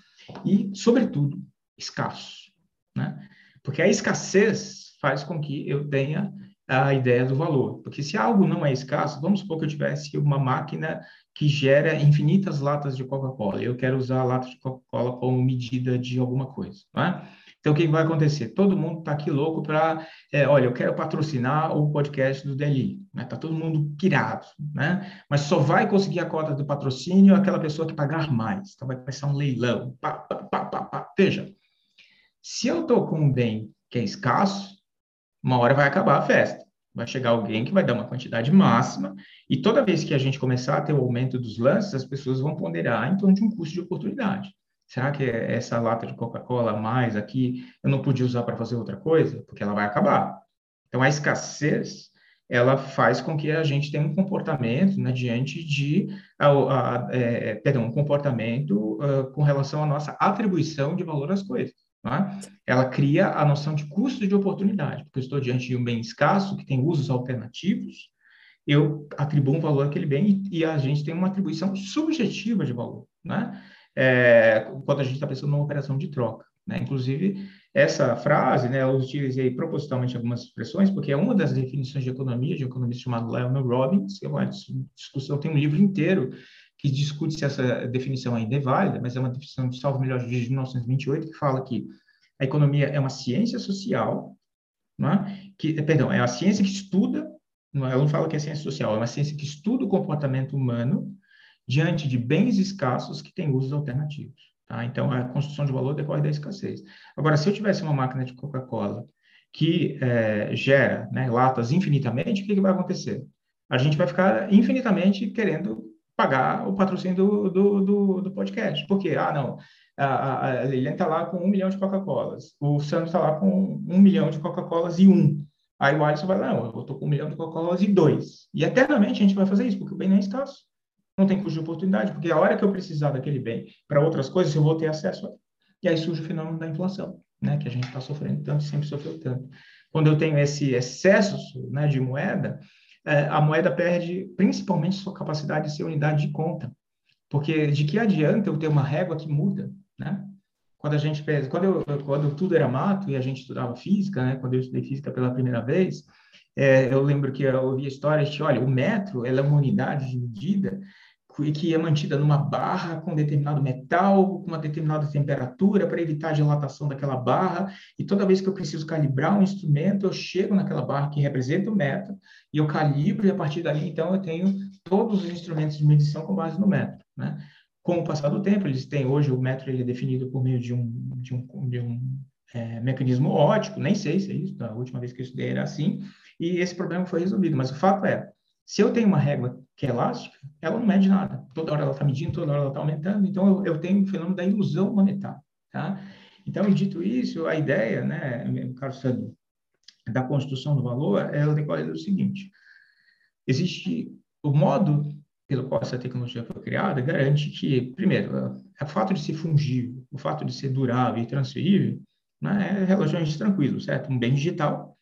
e, sobretudo, escasso. Né? Porque a escassez faz com que eu tenha a ideia do valor. Porque se algo não é escasso, vamos supor que eu tivesse uma máquina que gera infinitas latas de Coca-Cola. Eu quero usar a lata de Coca-Cola como medida de alguma coisa. Né? Então, o que vai acontecer? Todo mundo está aqui louco para, é, olha, eu quero patrocinar o podcast do DLI. Né? Tá todo mundo pirado, né? Mas só vai conseguir a cota do patrocínio aquela pessoa que pagar mais. Então, vai começar um leilão. Pá, pá, pá, pá, pá. Veja, se eu estou com um bem que é escasso, uma hora vai acabar a festa. Vai chegar alguém que vai dar uma quantidade máxima, e toda vez que a gente começar a ter o aumento dos lances, as pessoas vão ponderar em torno de um custo de oportunidade. Será que essa lata de Coca-Cola a mais aqui eu não podia usar para fazer outra coisa? Porque ela vai acabar. Então, a escassez ela faz com que a gente tenha um comportamento né, diante de, a, a, é, perdão, um comportamento uh, com relação à nossa atribuição de valor às coisas. É? Ela cria a noção de custo de oportunidade, porque eu estou diante de um bem escasso que tem usos alternativos, eu atribuo um valor àquele bem e, e a gente tem uma atribuição subjetiva de valor, né? é, quando a gente está pensando numa operação de troca. Né? Inclusive, essa frase, né, eu utilizei propositalmente algumas expressões, porque é uma das definições de economia, de um economista chamado Lionel Robbins, que é uma discussão, tem um livro inteiro que discute se essa definição ainda é válida, mas é uma definição de salvo melhor de 1928, que fala que a economia é uma ciência social, é? que, perdão, é a ciência que estuda, não, ela não fala que é ciência social, é uma ciência que estuda o comportamento humano diante de bens escassos que têm usos alternativos. Tá? Então, a construção de valor decorre da escassez. Agora, se eu tivesse uma máquina de Coca-Cola que é, gera né, latas infinitamente, o que, que, vai acontecer? A gente vai ficar infinitamente querendo pagar o patrocínio do, do, do, do podcast. Por quê? Ah, não, a, a Lilian está lá com um milhão de Coca-Colas, o Sandro está lá com um milhão de Coca-Colas e um. Aí o Alisson vai lá, não, eu estou com um milhão de Coca-Colas e dois. E eternamente a gente vai fazer isso, porque o bem não é escasso não tem custo de oportunidade, porque a hora que eu precisar daquele bem para outras coisas, eu vou ter acesso a E aí surge o fenômeno da inflação, né, que a gente está sofrendo tanto, sempre sofreu tanto. Quando eu tenho esse excesso né, de moeda, a moeda perde principalmente sua capacidade de ser unidade de conta. Porque de que adianta eu ter uma régua que muda, né? Quando a gente quando eu, quando tudo era mato e a gente estudava física, né? Quando eu estudei física pela primeira vez, é, eu lembro que eu ouvi a história de, olha, o metro, ela é uma unidade de medida que é mantida numa barra com determinado metal, com uma determinada temperatura, para evitar a dilatação daquela barra. E toda vez que eu preciso calibrar um instrumento, eu chego naquela barra que representa o metro, e eu calibro, e a partir dali, então, eu tenho todos os instrumentos de medição com base no metro. Né? Com o passar do tempo, eles têm, hoje, o metro ele é definido por meio de um, de um, de um é, mecanismo ótico, nem sei se é isso, da última vez que eu estudei era assim, e esse problema foi resolvido. Mas o fato é, se eu tenho uma régua que é elástica, ela não mede nada. Toda hora ela está medindo, toda hora ela está aumentando. Então, eu, eu, tenho o fenômeno da ilusão monetária. Tá? Então, dito isso, a ideia, né, Carlos Sandro, da construção do valor, ela decorre do seguinte. Existe o modo pelo qual essa tecnologia foi criada, garante que, primeiro, o fato de ser fungível, o fato de ser durável e transferível, né, é relativamente tranquilo, certo? Um bem digital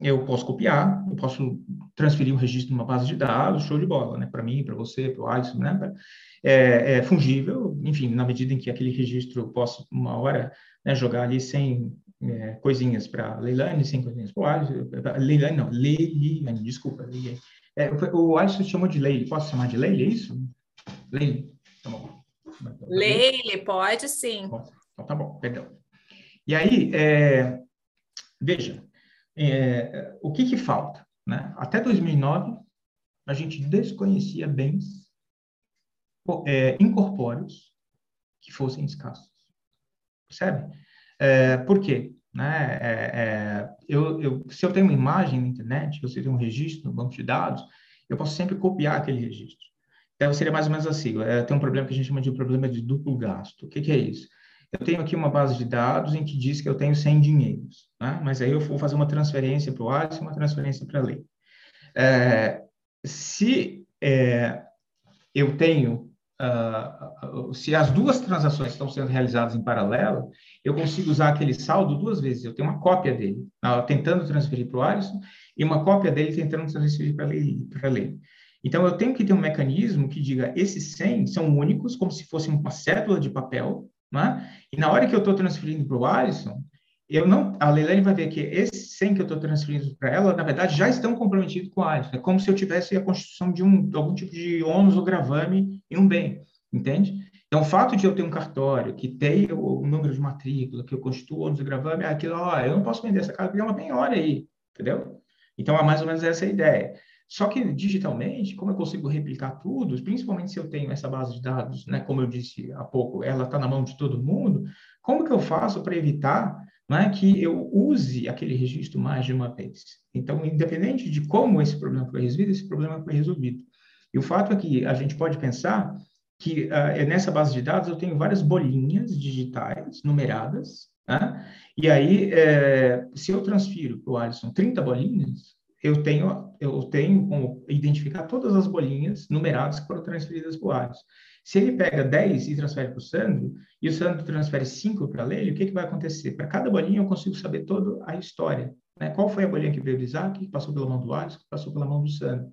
eu posso copiar, eu posso transferir o um registro numa base de dados, show de bola, né? Para mim, para você, para o Alisson, né? É, é, fungível, enfim, na medida em que aquele registro eu posso, uma hora, né, jogar ali sem é, coisinhas para Leilani, sem coisinhas para o Alisson. Leilani, não, Leilani, desculpa. Leilani. É, o Alisson chamou de Leile, posso chamar de Leile, é isso? Leile, tá bom. Leile, pode sim. Então, tá bom, perdão. E aí, é, veja, é, o que, que falta? Né? Até 2009, a gente desconhecia bens é, incorpóreos que fossem escassos. Percebe? É, por quê? Né? É, é, eu, eu, se eu tenho uma imagem na internet, você tem um registro no banco de dados, eu posso sempre copiar aquele registro. Então, seria mais ou menos assim. Tem um problema que a gente chama de problema de duplo gasto. O que, que é isso? Eu tenho aqui uma base de dados em que diz que eu tenho 100 dinheiros, né? mas aí eu vou fazer uma transferência para o Alisson, uma transferência para a lei. É, se é, eu tenho uh, se as duas transações estão sendo realizadas em paralelo, eu consigo usar aquele saldo duas vezes. Eu tenho uma cópia dele, tentando transferir para o Alisson, e uma cópia dele tentando transferir para a Lei. Então, eu tenho que ter um mecanismo que diga, esses 100 são únicos, como se fosse uma cédula de papel, né? e na hora que eu estou transferindo para o Alisson, eu não, a Leilani vai ver que esses 100 que eu estou transferindo para ela, na verdade, já estão comprometidos com a Alisson. É como se eu tivesse a constituição de um, algum tipo de ônus ou gravame em um bem, entende? Então, o fato de eu ter um cartório que tem o, o número de matrícula, que eu constituo ônus ou gravame, é aquilo, ó, eu não posso vender essa casa porque é uma penhora aí, entendeu? Então, é mais ou menos essa a ideia. Só que digitalmente, como eu consigo replicar tudo, principalmente se eu tenho essa base de dados, né, como eu disse há pouco, ela está na mão de todo mundo, como que eu faço para evitar né, que eu use aquele registro mais de uma vez? Então, independente de como esse problema foi resolvido, esse problema foi resolvido. E o fato é que a gente pode pensar que uh, nessa base de dados eu tenho várias bolinhas digitais numeradas, né? e aí, é, se eu transfiro para o Alisson 30 bolinhas, eu tenho, eu tenho como identificar todas as bolinhas numeradas que foram transferidas para o Arius. Se ele pega 10 e transfere para o Sandro, e o Sandro transfere 5 para a o que, que vai acontecer? Para cada bolinha eu consigo saber toda a história. Né? Qual foi a bolinha que veio do Isaac, que passou pela mão do Arius, que passou pela mão do Sandro.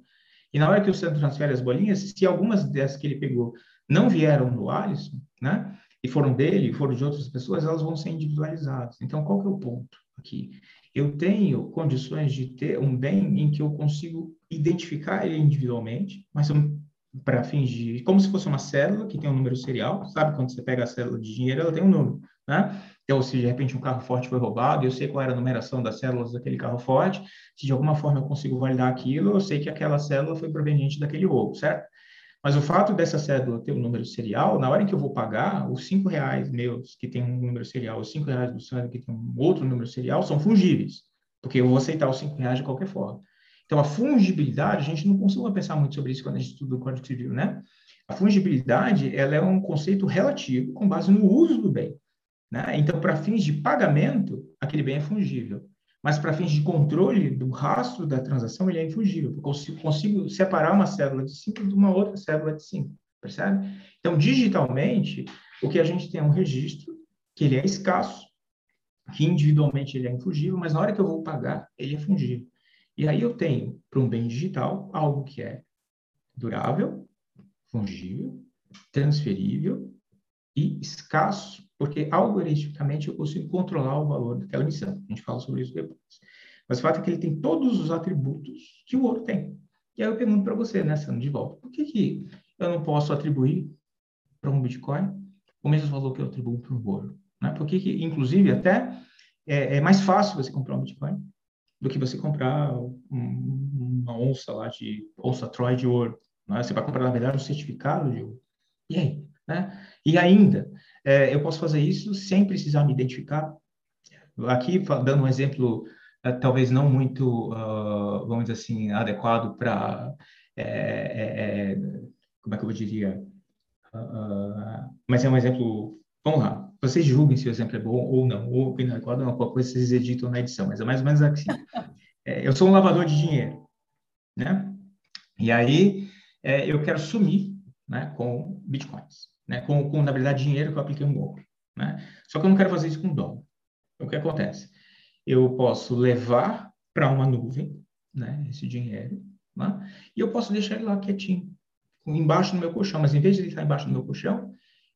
E na hora que o Sandro transfere as bolinhas, se algumas dessas que ele pegou não vieram do Alisson, né? E foram dele, foram de outras pessoas, elas vão ser individualizadas. Então, qual que é o ponto aqui? Eu tenho condições de ter um bem em que eu consigo identificar ele individualmente, mas para fins de. como se fosse uma célula que tem um número serial, sabe? Quando você pega a célula de dinheiro, ela tem um número, né? Então, se de repente um carro forte foi roubado, eu sei qual era a numeração das células daquele carro forte, se de alguma forma eu consigo validar aquilo, eu sei que aquela célula foi proveniente daquele roubo, certo? Mas o fato dessa cédula ter um número serial, na hora em que eu vou pagar, os cinco reais meus que tem um número serial, os cinco reais do Sandro que tem um outro número serial, são fungíveis, porque eu vou aceitar os cinco reais de qualquer forma. Então, a fungibilidade, a gente não costuma pensar muito sobre isso quando a gente estuda o Código Civil, né? A fungibilidade, ela é um conceito relativo com base no uso do bem. Né? Então, para fins de pagamento, aquele bem é fungível mas para fins de controle do rastro da transação, ele é infugível. Eu consigo, consigo separar uma célula de 5 de uma outra célula de 5, percebe? Então, digitalmente, o que a gente tem é um registro que ele é escasso, que individualmente ele é infugível, mas na hora que eu vou pagar, ele é fungível. E aí eu tenho, para um bem digital, algo que é durável, fungível, transferível e escasso porque algoritmicamente eu consigo controlar o valor daquela missão. A gente fala sobre isso depois. Mas o fato é que ele tem todos os atributos que o ouro tem. E aí eu pergunto para você, né, Sandro, de volta, por que, que eu não posso atribuir para um Bitcoin o mesmo valor que eu atribuo para um ouro? Né? Por que, que inclusive, até é, é, mais fácil você comprar um Bitcoin do que você comprar um, uma onça lá de onça Troy de ouro. Né? Você vai comprar, na verdade, um certificado de ouro. E aí? Né? E ainda, é, eu posso fazer isso sem precisar me identificar. Aqui, dando um exemplo, é, talvez não muito, uh, vamos dizer assim, adequado para, é, é, é, como é que eu diria, uh, mas é um exemplo, vamos lá, vocês julguem se o exemplo é bom ou não, ou inadequado, não, qualquer coisa vocês editam na edição, mas é mais ou menos assim. eu sou um lavador de dinheiro, né? E aí, eu quero sumir né, com bitcoins né? Com, com, na verdade, dinheiro que eu apliquei um golpe, né? Só que eu não quero fazer isso com dólar. Então, o que acontece? Eu posso levar para uma nuvem, né? Esse dinheiro, né? E eu posso deixar ele lá quietinho, embaixo do meu colchão. Mas em vez de ele estar embaixo do meu colchão,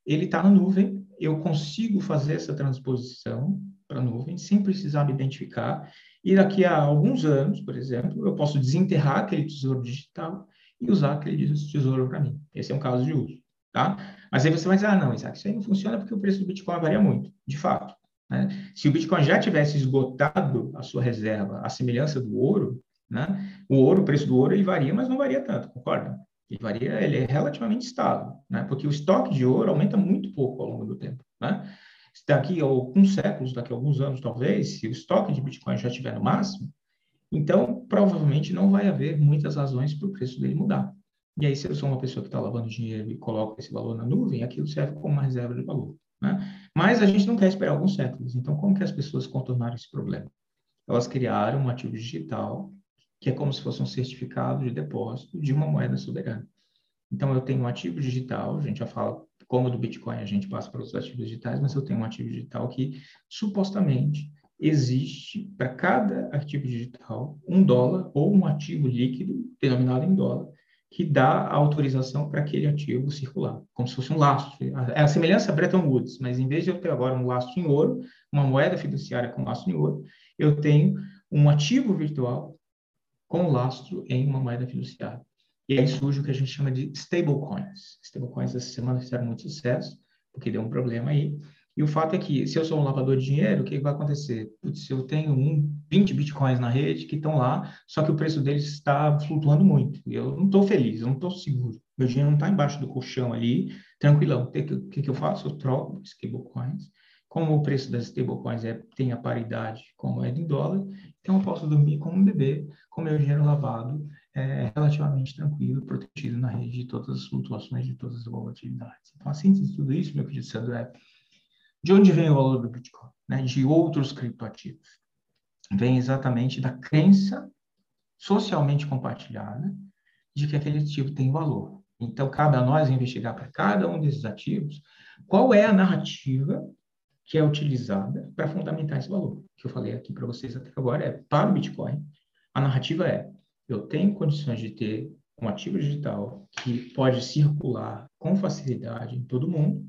ele está na nuvem. Eu consigo fazer essa transposição para a nuvem sem precisar me identificar. E daqui a alguns anos, por exemplo, eu posso desenterrar aquele tesouro digital e usar aquele tesouro para mim. Esse é um caso de uso, tá? Mas aí você vai dizer, ah, não, Isaac, isso aí não funciona porque o preço do Bitcoin varia muito, de fato. Né? Se o Bitcoin já tivesse esgotado a sua reserva, a semelhança do ouro, né? o ouro, o preço do ouro, ele varia, mas não varia tanto, concorda? Ele varia, ele é relativamente estável, né? porque o estoque de ouro aumenta muito pouco ao longo do tempo. Né? Daqui a alguns séculos, daqui a alguns anos, talvez, se o estoque de Bitcoin já estiver no máximo, então provavelmente não vai haver muitas razões para o preço dele mudar. E aí, se eu sou uma pessoa que está lavando dinheiro e coloca esse valor na nuvem, aquilo serve como uma reserva de valor. Né? Mas a gente não quer esperar alguns séculos. Então, como que as pessoas contornaram esse problema? Elas criaram um ativo digital que é como se fosse um certificado de depósito de uma moeda soberana. Então, eu tenho um ativo digital, a gente já fala como do Bitcoin, a gente passa para os ativos digitais, mas eu tenho um ativo digital que supostamente existe para cada ativo digital um dólar ou um ativo líquido denominado em dólar que dá autorização para aquele ativo circular, como se fosse um lastro. É a semelhança a Bretton Woods, mas em vez de eu ter agora um lastro em ouro, uma moeda fiduciária com lastro em ouro, eu tenho um ativo virtual com lastro em uma moeda fiduciária. E aí surge o que a gente chama de stablecoins. Stablecoins essa semana fizeram muito sucesso, porque deu um problema aí. E o fato é que, se eu sou um lavador de dinheiro, o que vai acontecer? Putz, eu tenho um, 20 bitcoins na rede que estão lá, só que o preço deles está flutuando muito. Eu não estou feliz, eu não estou seguro. Meu dinheiro não está embaixo do colchão ali, tranquilão. O que, que, que eu faço? Eu troco stablecoins. Como o preço das stablecoins é, tem a paridade com a moeda em dólar, então eu posso dormir como um bebê, com meu dinheiro lavado, é, relativamente tranquilo, protegido na rede de todas as flutuações, de todas as volatilidades. Então, a síntese de tudo isso, meu querido Sandro, é de onde vem o valor do Bitcoin? Né? De outros criptoativos. Vem exatamente da crença socialmente compartilhada de que aquele ativo tem valor. Então, cabe a nós investigar para cada um desses ativos qual é a narrativa que é utilizada para fundamentar esse valor. Que eu falei aqui para vocês até agora é para o Bitcoin. A narrativa é: eu tenho condições de ter um ativo digital que pode circular com facilidade em todo mundo,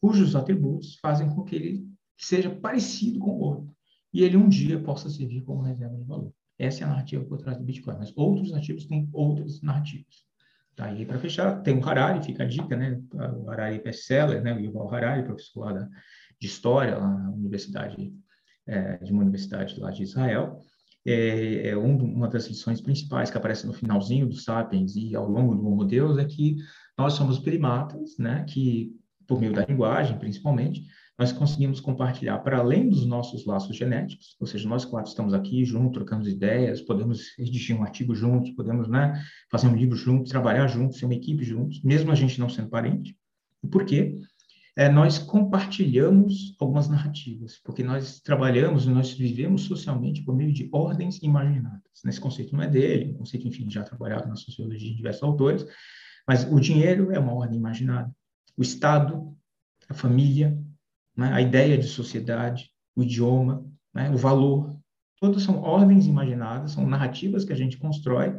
cujos atributos fazem com que ele seja parecido com o outro e ele um dia possa servir como reserva de valor. Essa é a narrativa por trás do Bitcoin, mas outros ativos têm outras narrativas. Tá aí para fechar, tem o Harari, fica a dica, né? O Harari best-seller, né? O Yuval Harari, professor lá da, de História, lá na Universidade, é, de uma universidade lá de Israel. É, é um, uma das lições principais que aparece no finalzinho do Sapiens e ao longo do Homo Deus é que nós somos primatas, né? Que por meio da linguagem, principalmente, nós conseguimos compartilhar para além dos nossos laços genéticos, ou seja, nós quatro estamos aqui juntos, trocamos ideias, podemos redigir um artigo juntos, podemos né, fazer um livro juntos, trabalhar juntos, ser uma equipe juntos, mesmo a gente não sendo parente. Por quê? É, nós compartilhamos algumas narrativas, porque nós trabalhamos, nós vivemos socialmente por meio de ordens imaginadas. Nesse conceito não é dele, um conceito, enfim, já trabalhado na sociologia de diversos autores, mas o dinheiro é uma ordem imaginada o Estado, a família, né, a ideia de sociedade, o idioma, né, o valor. Todas são ordens imaginadas, são narrativas que a gente constrói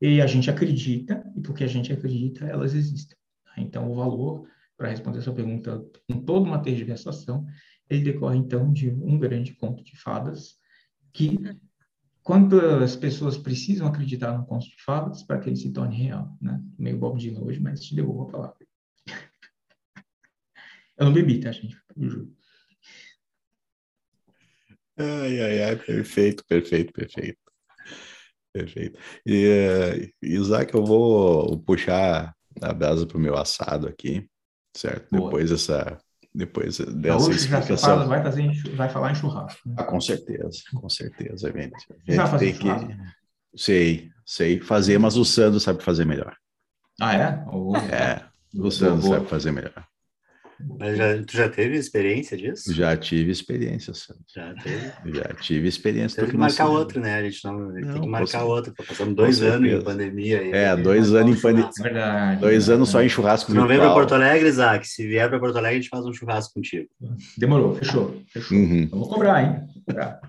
e a gente acredita, e porque a gente acredita, elas existem. Então, o valor, para responder a sua pergunta com toda uma tergiversação, ele decorre, então, de um grande conto de fadas que quando as pessoas precisam acreditar no conto de fadas para que ele se torne real, né? Meio Bob Dylan hoje, mas te devolvo a palavra. Eu não bebi, tá, gente? Eu juro. Ai, ai, ai, perfeito, perfeito, perfeito. Perfeito. E, uh, Isaac, eu vou puxar a brasa para o meu assado aqui, certo? Boa. Depois dessa, depois dessa Hoje explicação. Já fala, vai, fazer, vai falar em churrasco. Né? Ah, com certeza, com certeza, gente. A gente vai fazer tem churrasco? que... Sei, sei fazer, mas o Sandro sabe fazer melhor. Ah, é? Oh, é, o Sandro sabe fazer melhor. Mas já, tu já teve experiência disso? Já tive experiência, Santos. Já teve? Já tive experiência. Tem que marcar outro, né? A gente não, não tem que marcar outro. Passamos dois anos em pandemia. Aí, é, dois anos em pandemia. Dois anos só em churrasco Não vem para Porto Alegre, Isaac. Se vier para Porto Alegre, a gente faz um churrasco contigo. Demorou, fechou. fechou. Uhum. Vou cobrar, hein? Vou cobrar.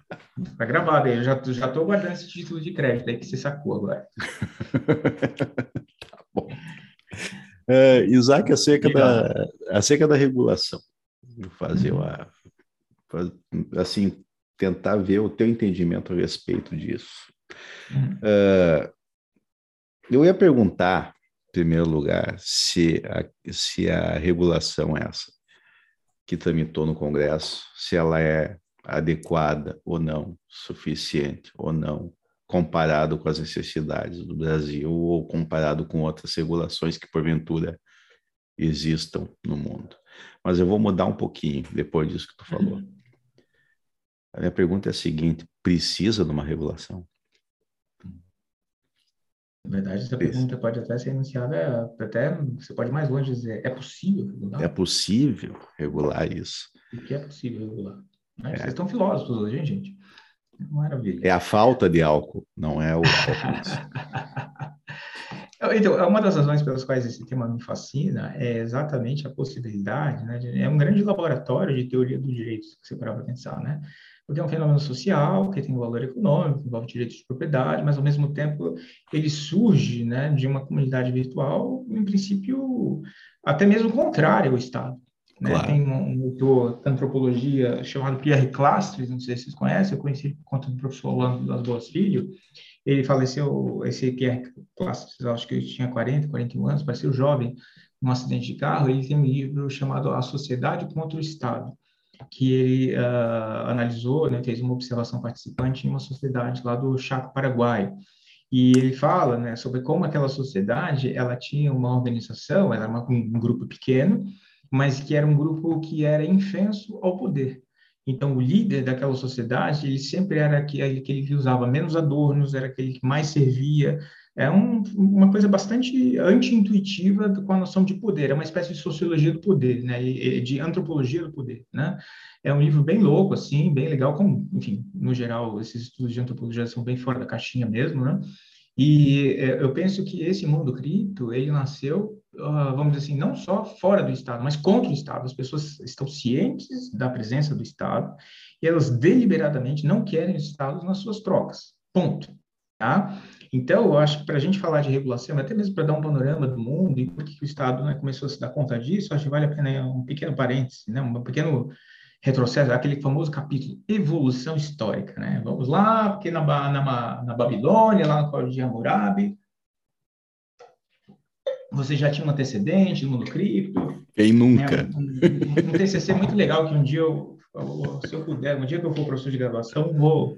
Tá gravado aí. Eu já, já tô guardando esse título de crédito aí que você sacou agora. Uh, Isaac, acerca da, acerca da regulação, fazer uhum. uma, assim, tentar ver o teu entendimento a respeito disso. Uh, eu ia perguntar, em primeiro lugar, se a, se a regulação é essa que tramitou no Congresso, se ela é adequada ou não, suficiente ou não, comparado com as necessidades do Brasil ou comparado com outras regulações que porventura existam no mundo. Mas eu vou mudar um pouquinho depois disso que tu falou. Uhum. A minha pergunta é a seguinte: precisa de uma regulação? Na verdade, essa pergunta pode até ser iniciada, até você pode mais longe dizer, é possível regular? É possível regular isso. O que é possível regular? É. Vocês estão filósofos hoje, hein, gente? Maravilha. É a falta de álcool, não é o álcool. Então, uma das razões pelas quais esse tema me fascina é exatamente a possibilidade, né? De, é um grande laboratório de teoria do direito, se você parar para pensar, né? Porque é um fenômeno social que tem valor econômico, envolve direitos de propriedade, mas ao mesmo tempo ele surge, né, de uma comunidade virtual, em princípio, até mesmo contrário ao Estado. Né? Claro. Tem um autor de antropologia chamado Pierre Clastres, não sei se vocês conhecem, eu conheci por conta do professor Orlando das Boas Filho, ele faleceu, esse Pierre Clastres, acho que ele tinha 40, 41 anos, parecia jovem, num acidente de carro, ele tem um livro chamado A Sociedade contra o Estado, que ele uh, analisou, né, fez uma observação participante em uma sociedade lá do Chaco Paraguai. E ele fala né, sobre como aquela sociedade ela tinha uma organização, era uma, um grupo pequeno, mas que era um grupo que era infenso ao poder. Então, o líder daquela sociedade, ele sempre era aquele, que usava menos adornos, era aquele que mais servia. É um, uma coisa bastante anti-intuitiva com a noção de poder. É uma espécie de sociologia do poder, né? de antropologia do poder. Né? É um livro bem louco, assim, bem legal. Como, enfim, no geral, esses estudos de antropologia são bem fora da caixinha mesmo. Né? E é, eu penso que esse mundo cripto, ele nasceu, vamos dizer assim, não só fora do Estado, mas contra o Estado. As pessoas estão cientes da presença do Estado e elas deliberadamente não querem os Estados nas suas trocas. Ponto. Tá? Então, eu acho que para a gente falar de regulação, até mesmo para dar um panorama do mundo e por que o Estado né, começou a se dar conta disso, acho que vale a pena um pequeno parêntese, né, um pequeno retrocesso, aquele famoso capítulo evolução histórica, né? Vamos lá, porque na, na, na Babilônia, lá no Código de Hammurabi, você já tinha um antecedente no mundo cripto. Quem nunca? Né? Um, um, um, TCC muito legal que um dia eu, se eu puder, um dia que eu for professor de graduação, vou,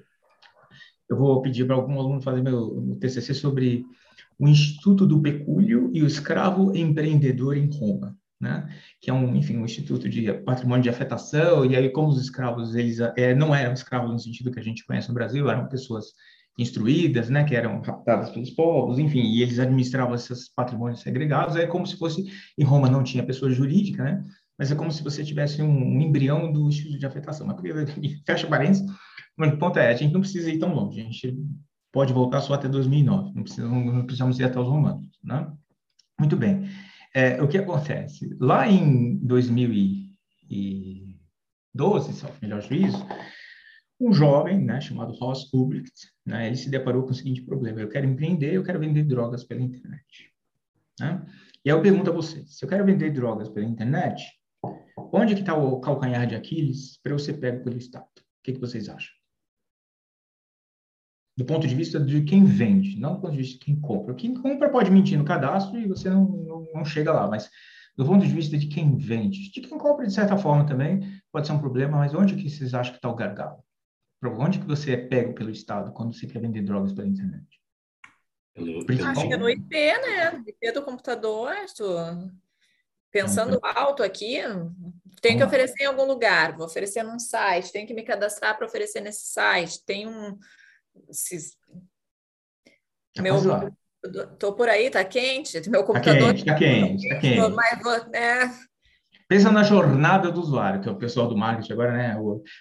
eu vou pedir para algum aluno fazer meu, meu TCC sobre o Instituto do Pecúlio e o escravo empreendedor em Roma né? que é um, enfim, um instituto de patrimônio de afetação, e aí como os escravos, eles é, não eram escravos no sentido que a gente conhece no Brasil, eram pessoas instruídas, né, que eram raptadas pelos povos, enfim, e eles administravam esses patrimônios segregados, é como se fosse, em Roma não tinha pessoa jurídica, né, mas é como se você tivesse um, um embrião do instituto de afetação, mas fecha parênteses, o ponto é, a gente não precisa ir tão longe, a gente pode voltar só até 2009, não, precisa, não precisamos ir até os romanos, né? Muito bem. É, o que acontece? Lá em 2012, se é o melhor juízo, um jovem, né, chamado Ross Ulbricht, né, ele se deparou com o seguinte problema: eu quero empreender, eu quero vender drogas pela internet. Né? E aí eu pergunto a vocês: se eu quero vender drogas pela internet, onde que está o calcanhar de Aquiles para eu ser pego pelo Estado? O que, que vocês acham? do ponto de vista de quem vende, não do ponto de vista de quem compra. Quem compra pode mentir no cadastro e você não, não, não, chega lá, mas do ponto de vista de quem vende, de quem compra de certa forma também pode ser um problema, mas onde que vocês acham que está o gargalo? Onde que você é pego pelo Estado quando você quer vender drogas pela internet? Acho que é no IP, né? IP do computador, tu... pensando então, alto aqui, tenho que oferecer em algum lugar, vou oferecer num site, tenho que me cadastrar para oferecer nesse site, tem um, se... Tá meu, tô por aí, tá quente, meu computador. Tá quente, tá quente, tá quente. Mas, é... Pensa na jornada do usuário, que é o pessoal do marketing agora, né?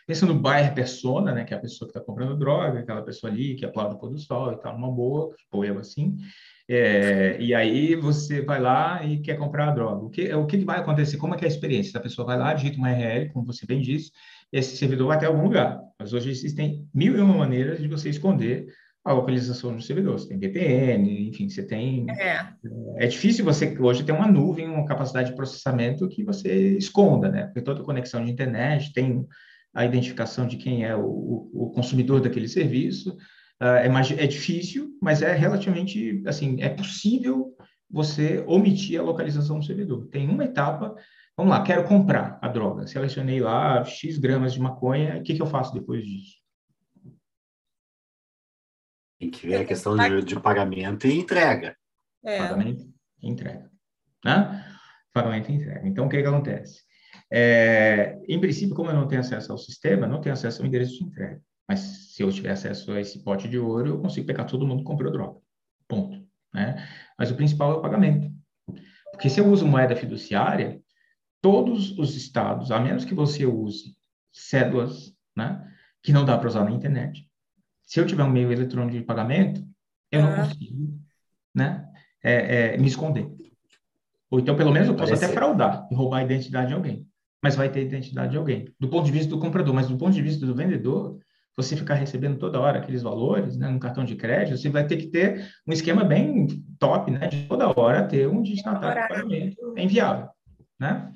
Pensa no buyer persona, né? Que é a pessoa que está comprando droga, aquela pessoa ali que aplaude o pôr do sol e tal, numa boa, tipo eu assim. É, e aí você vai lá e quer comprar a droga. O que, o que vai acontecer? Como é que é a experiência? A pessoa vai lá, digita uma URL, como você bem disse, esse servidor vai até algum lugar. Mas hoje existem mil e uma maneiras de você esconder a localização do servidor. Você tem VPN, enfim, você tem. É. é difícil você hoje ter uma nuvem, uma capacidade de processamento que você esconda, né? Porque toda conexão de internet tem a identificação de quem é o, o consumidor daquele serviço. Uh, é, mais, é difícil, mas é relativamente, assim, é possível você omitir a localização do servidor. Tem uma etapa Vamos lá, quero comprar a droga. Selecionei lá X gramas de maconha. O que, que eu faço depois disso? Tem que ver a questão de, de pagamento e entrega. É. Pagamento e entrega. Né? Pagamento e entrega. Então, o que, que acontece? É, em princípio, como eu não tenho acesso ao sistema, não tenho acesso ao endereço de entrega. Mas se eu tiver acesso a esse pote de ouro, eu consigo pegar todo mundo que comprou droga. Ponto. Né? Mas o principal é o pagamento. Porque se eu uso moeda fiduciária, todos os estados, a menos que você use cédulas, né, que não dá para usar na internet. Se eu tiver um meio eletrônico de pagamento, eu não consigo, né, é, é, me esconder. Ou então, pelo menos, eu posso Parece- até fraudar e roubar a identidade de alguém. Mas vai ter a identidade de alguém. Do ponto de vista do comprador, mas do ponto de vista do vendedor, você ficar recebendo toda hora aqueles valores, né, no cartão de crédito, você vai ter que ter um esquema bem top, né, de toda hora ter um destinatário de pagamento. É inviável, né?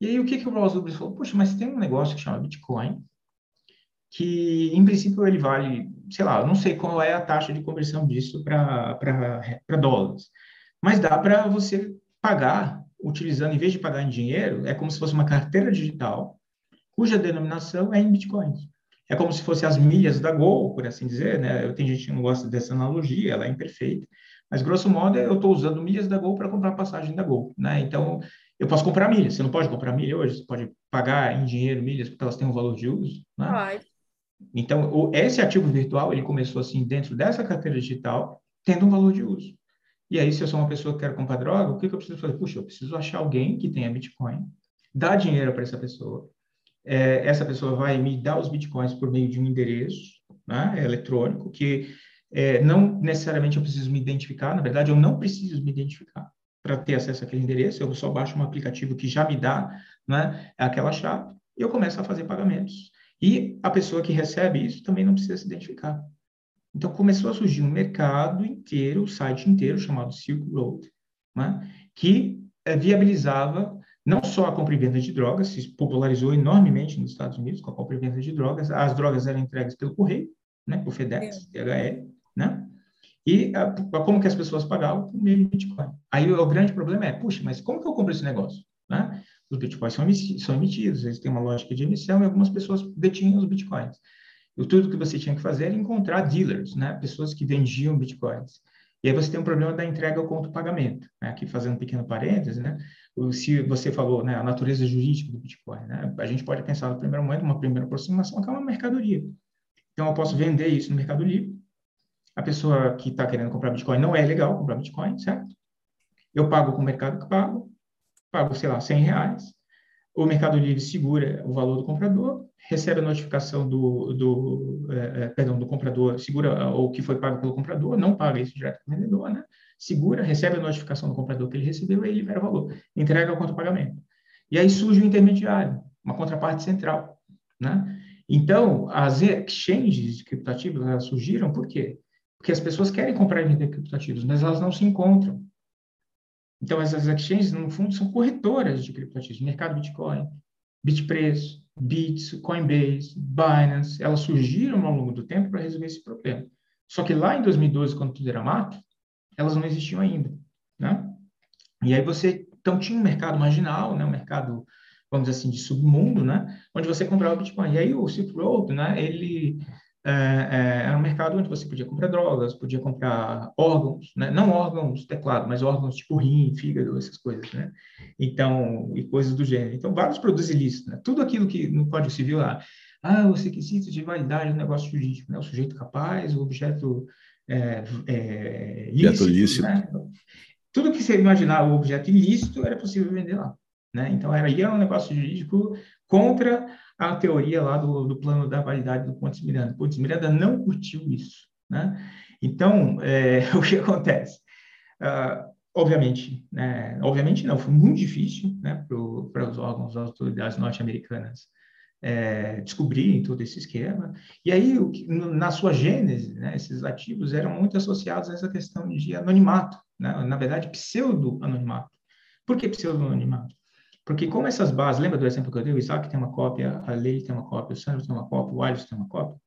E aí, o que, que o Rubens falou? Poxa, mas tem um negócio que chama Bitcoin, que, em princípio, ele vale, sei lá, não sei qual é a taxa de conversão disso para dólares, mas dá para você pagar utilizando, em vez de pagar em dinheiro, é como se fosse uma carteira digital, cuja denominação é em bitcoins. É como se fosse as milhas da Gol, por assim dizer, né? Eu tenho gente que não gosta dessa analogia, ela é imperfeita, mas grosso modo eu estou usando milhas da Gol para comprar passagem da Gol, né? Então eu posso comprar milhas. Você não pode comprar milha hoje, você pode pagar em dinheiro milhas porque elas têm um valor de uso, né? Pode. Então, o, esse ativo virtual, ele começou assim, dentro dessa carteira digital, tendo um valor de uso. E aí, se eu sou uma pessoa que quer comprar droga, o que, que eu preciso fazer? Puxa, eu preciso achar alguém que tenha Bitcoin, dar dinheiro para essa pessoa. É, essa pessoa vai me dar os Bitcoins por meio de um endereço né, eletrônico, que é, não necessariamente eu preciso me identificar, na verdade, eu não preciso me identificar para ter acesso àquele endereço, eu só baixo um aplicativo que já me dá né, aquela chave e eu começo a fazer pagamentos. E a pessoa que recebe isso também não precisa se identificar. Então, começou a surgir um mercado inteiro, o site inteiro, chamado Silk Road, né, que eh, viabilizava não só a compra e venda de drogas, se popularizou enormemente nos Estados Unidos com a compra e venda de drogas, as drogas eram entregues pelo correio, né, por FedEx, DHL, né, e a, a, como que as pessoas pagavam por meio de Bitcoin. Aí o, o grande problema é, puxa, mas como que eu compro esse negócio, né? Os bitcoins são, são emitidos, eles têm uma lógica de emissão e algumas pessoas detinham os bitcoins. E tudo que você tinha que fazer era encontrar dealers, né? pessoas que vendiam bitcoins. E aí você tem um problema da entrega ao conto pagamento. Né? Aqui fazendo um pequeno parênteses, né? se você falou né, a natureza jurídica do bitcoin, né? a gente pode pensar no primeiro momento, uma primeira aproximação, que é uma mercadoria. Então eu posso vender isso no Mercado Livre. A pessoa que está querendo comprar bitcoin não é legal comprar bitcoin, certo? Eu pago com o mercado que pago, pago, sei lá, 100 reais. O Mercado Livre segura o valor do comprador, recebe a notificação do, do é, perdão, do comprador, segura o que foi pago pelo comprador, não paga isso direto para o vendedor, né? Segura, recebe a notificação do comprador que ele recebeu e libera o valor, entrega o contra-pagamento. E aí surge o intermediário, uma contraparte central, né? Então, as exchanges criptativas elas surgiram por quê? Porque as pessoas querem comprar e vender criptativos, mas elas não se encontram. Então, essas exchanges, no fundo, são corretoras de criptoativos. Mercado Bitcoin, Bitpreço, Bits, Coinbase, Binance, elas surgiram ao longo do tempo para resolver esse problema. Só que lá em 2012, quando tudo era mato, elas não existiam ainda, né? E aí você, então tinha um mercado marginal, né? Um mercado, vamos dizer assim, de submundo, né? Onde você comprava Bitcoin. E aí o Silk Road, né? Ele é, é, era um mercado onde você podia comprar drogas, podia comprar órgãos, né? não órgãos teclado, mas órgãos tipo rim, fígado, essas coisas, né? Então, e coisas do gênero. Então, vários produtos ilícitos, né? Tudo aquilo que no Código Civil lá, ah, os requisitos de validade do negócio jurídico, né? O sujeito capaz, o objeto é, é, Objeto lícito, lícito. né? Tudo que você imaginar o objeto ilícito era possível vender lá, né? Então, era, era um negócio jurídico contra a teoria lá do, do plano da validade do Pontes Miranda. Pontes Miranda não curtiu isso, né? Então, é, o que acontece? Uh, obviamente, né? obviamente não, foi muito difícil né, para os órgãos, as autoridades norte-americanas é, descobrirem todo esse esquema. E aí, o na sua gênese, né, esses ativos eram muito associados a essa questão de anonimato, né? na verdade, pseudo-anonimato. Por que pseudo-anonimato? Porque como essas bases, lembra do exemplo que eu dei? O Isaac tem uma cópia, a Leila tem uma cópia, o Sandro tem uma cópia, o Alisson tem uma cópia.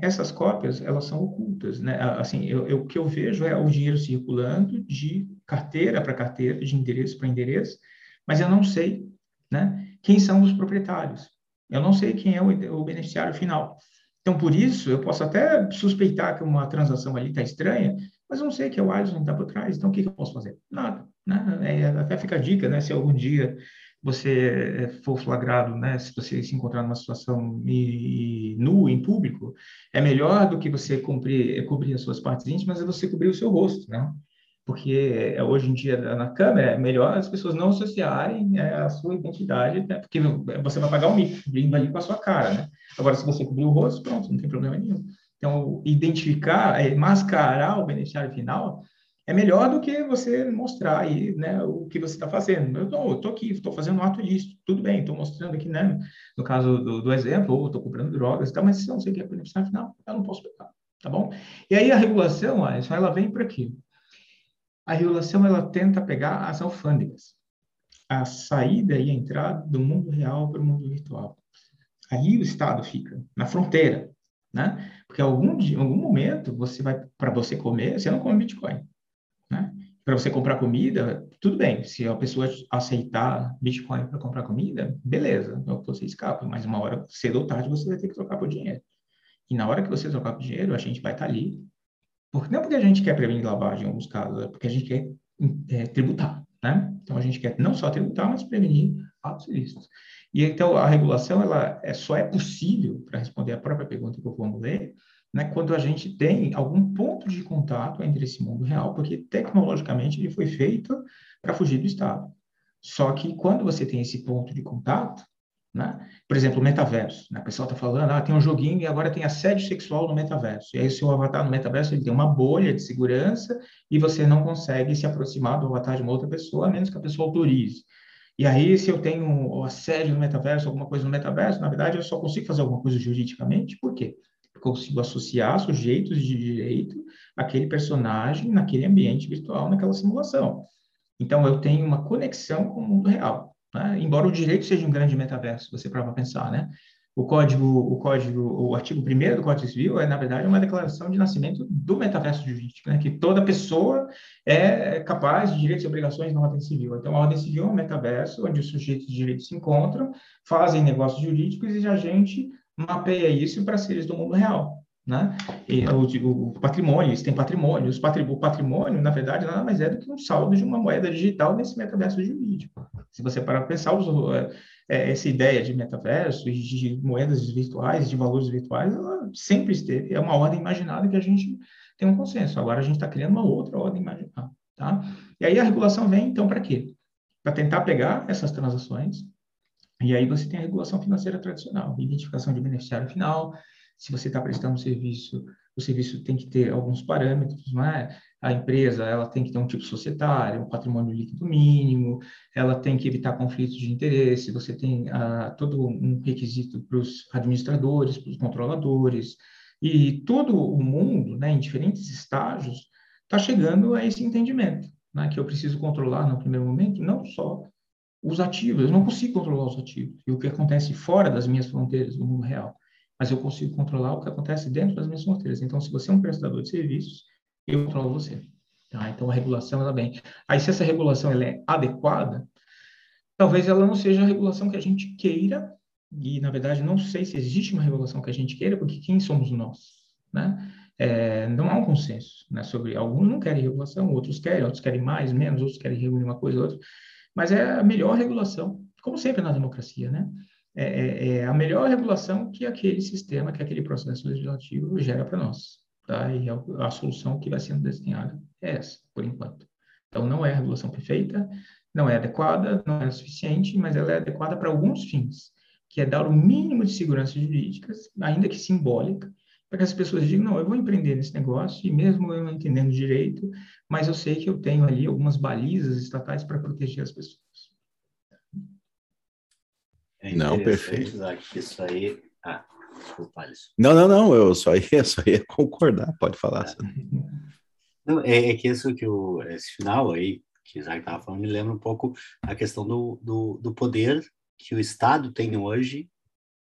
Essas cópias, elas são ocultas, né? Assim, eu, eu, o que eu vejo é o dinheiro circulando de carteira para carteira, de endereço para endereço, mas eu não sei, né? Quem são os proprietários? Eu não sei quem é o, o beneficiário final. Então, por isso, eu posso até suspeitar que uma transação ali está estranha, mas eu não sei que é o Alisson que está por trás. Então, o que, que eu posso fazer? Nada. Né? Até fica a dica, né? Se algum dia você for flagrado, né, se você se encontrar numa situação e, nu em público, é melhor do que você cobrir, cobrir as suas partes íntimas, é você cobrir o seu rosto, né? Porque hoje em dia na câmera é melhor as pessoas não associarem a sua identidade, né? porque você vai pagar o mico, vindo ali com a sua cara, né? Agora, se você cobrir o rosto, pronto, não tem problema nenhum. Então, identificar, mascarar o beneficiário final é melhor do que você mostrar aí, né, o que você está fazendo. Eu estou aqui, estou fazendo um ato ilícito, tudo bem, estou mostrando aqui, né, no caso do, do exemplo, ou estou comprando drogas, tá, mas se eu não sei o que é beneficiário final, eu não posso pegar, tá bom? E aí a regulação, Alisson, ela vem para quê? A regulação, ela tenta pegar as alfândegas, a saída e a entrada do mundo real para o mundo virtual. Aí o Estado fica na fronteira, né? Porque algum, em algum momento você vai para você comer, você não come Bitcoin? Para você comprar comida, tudo bem. Se a pessoa aceitar Bitcoin para comprar comida, beleza, é você escapa. Mas uma hora, cedo ou tarde, você vai ter que trocar por dinheiro. E na hora que você trocar por dinheiro, a gente vai estar tá ali. Porque, não porque a gente quer prevenir lavagem em alguns casos, é porque a gente quer é, tributar, né? Então a gente quer não só tributar, mas prevenir atos ilícitos. E então a regulação ela é, só é possível para responder a própria pergunta que eu formulei né, quando a gente tem algum ponto de contato entre esse mundo real, porque tecnologicamente ele foi feito para fugir do Estado. Só que quando você tem esse ponto de contato, né, por exemplo, o metaverso, né, a pessoa está falando, ah, tem um joguinho e agora tem assédio sexual no metaverso. E aí o seu avatar no metaverso ele tem uma bolha de segurança e você não consegue se aproximar do avatar de uma outra pessoa, a menos que a pessoa autorize. E aí, se eu tenho assédio no metaverso, alguma coisa no metaverso, na verdade, eu só consigo fazer alguma coisa juridicamente. Por quê? Consigo associar sujeitos de direito àquele personagem naquele ambiente virtual, naquela simulação. Então, eu tenho uma conexão com o mundo real. Né? Embora o direito seja um grande metaverso, você para pensar, né? O código, o código, o artigo 1 do Código Civil é, na verdade, uma declaração de nascimento do metaverso jurídico, né? que toda pessoa é capaz de direitos e obrigações na ordem civil. Então, a ordem civil é um metaverso onde os sujeitos de direito se encontram, fazem negócios jurídicos e a gente mapeia isso para seres do mundo real. Né? E, o, o patrimônio, eles têm patrimônio. Os patri, o patrimônio, na verdade, nada mais é do que um saldo de uma moeda digital nesse metaverso jurídico. Se você parar para pensar, os, é, é, essa ideia de metaverso e de moedas virtuais, de valores virtuais, ela sempre esteve. É uma ordem imaginada que a gente tem um consenso. Agora a gente está criando uma outra ordem imaginada. Tá? E aí a regulação vem, então, para quê? Para tentar pegar essas transações e aí você tem a regulação financeira tradicional, identificação de beneficiário final, se você está prestando um serviço, o serviço tem que ter alguns parâmetros, não é? A empresa, ela tem que ter um tipo societário, um patrimônio líquido mínimo, ela tem que evitar conflitos de interesse, você tem ah, todo um requisito para os administradores, para os controladores, e todo o mundo, né, em diferentes estágios, está chegando a esse entendimento, né, que eu preciso controlar no primeiro momento, não só os ativos. Eu não consigo controlar os ativos e o que acontece fora das minhas fronteiras do mundo real, mas eu consigo controlar o que acontece dentro das minhas fronteiras. Então, se você é um prestador de serviços, eu controlo você. Tá? Então, a regulação ela vem. Aí, se essa regulação ela é adequada, talvez ela não seja a regulação que a gente queira e, na verdade, não sei se existe uma regulação que a gente queira, porque quem somos nós, né? É, não há um consenso né, sobre alguns não querem regulação, outros querem, outros querem mais, menos, outros querem regular uma coisa, outra. Mas é a melhor regulação, como sempre na democracia, né? É, é, é a melhor regulação que aquele sistema, que aquele processo legislativo gera para nós. Tá? E a, a, solução que vai sendo desenhada é essa, por enquanto. Então, não é a regulação perfeita, não é adequada, não é suficiente, mas ela é adequada para alguns fins, que é dar o mínimo de segurança jurídicas, ainda que simbólica, para que as pessoas digam, não, eu vou empreender nesse negócio, e mesmo eu não entendendo direito, mas eu sei que eu tenho ali algumas balizas estatais para proteger as pessoas. É não, perfeito. Isso aí... Ah, desculpa, Alisson. Não, não, não, eu só ia, só ia concordar, pode falar. É. Não, é, é, que isso que o, esse final aí, que o Isaac estava falando, me lembra um pouco a questão do, do, do poder que o Estado tem hoje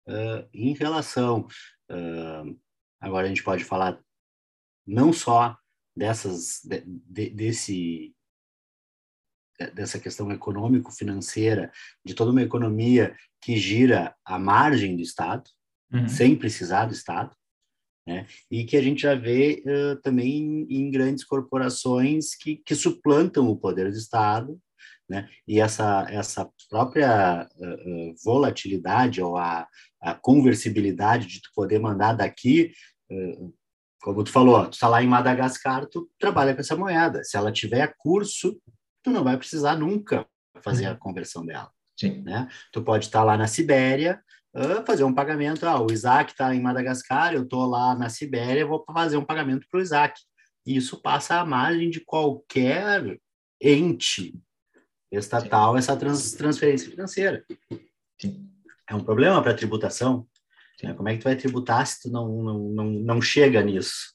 uh, em relação uh, Agora a gente pode falar não só dessas de, de, desse dessa questão econômico-financeira, de toda uma economia que gira à margem do Estado, uhum. sem precisar do Estado, né? e que a gente já vê uh, também em grandes corporações que, que suplantam o poder do Estado, né? e essa, essa própria uh, uh, volatilidade ou a, a conversibilidade de tu poder mandar daqui como tu falou, tu está lá em Madagascar, tu trabalha com essa moeda. Se ela tiver curso, tu não vai precisar nunca fazer a uhum. conversão dela. Sim. Né? Tu pode estar lá na Sibéria, uh, fazer um pagamento. Ah, o Isaac está em Madagascar, eu estou lá na Sibéria, vou fazer um pagamento para o Isaac. isso passa à margem de qualquer ente estatal, Sim. essa trans, transferência financeira. Sim. É um problema para a tributação. Como é que tu vai tributar se tu não, não, não, não chega nisso?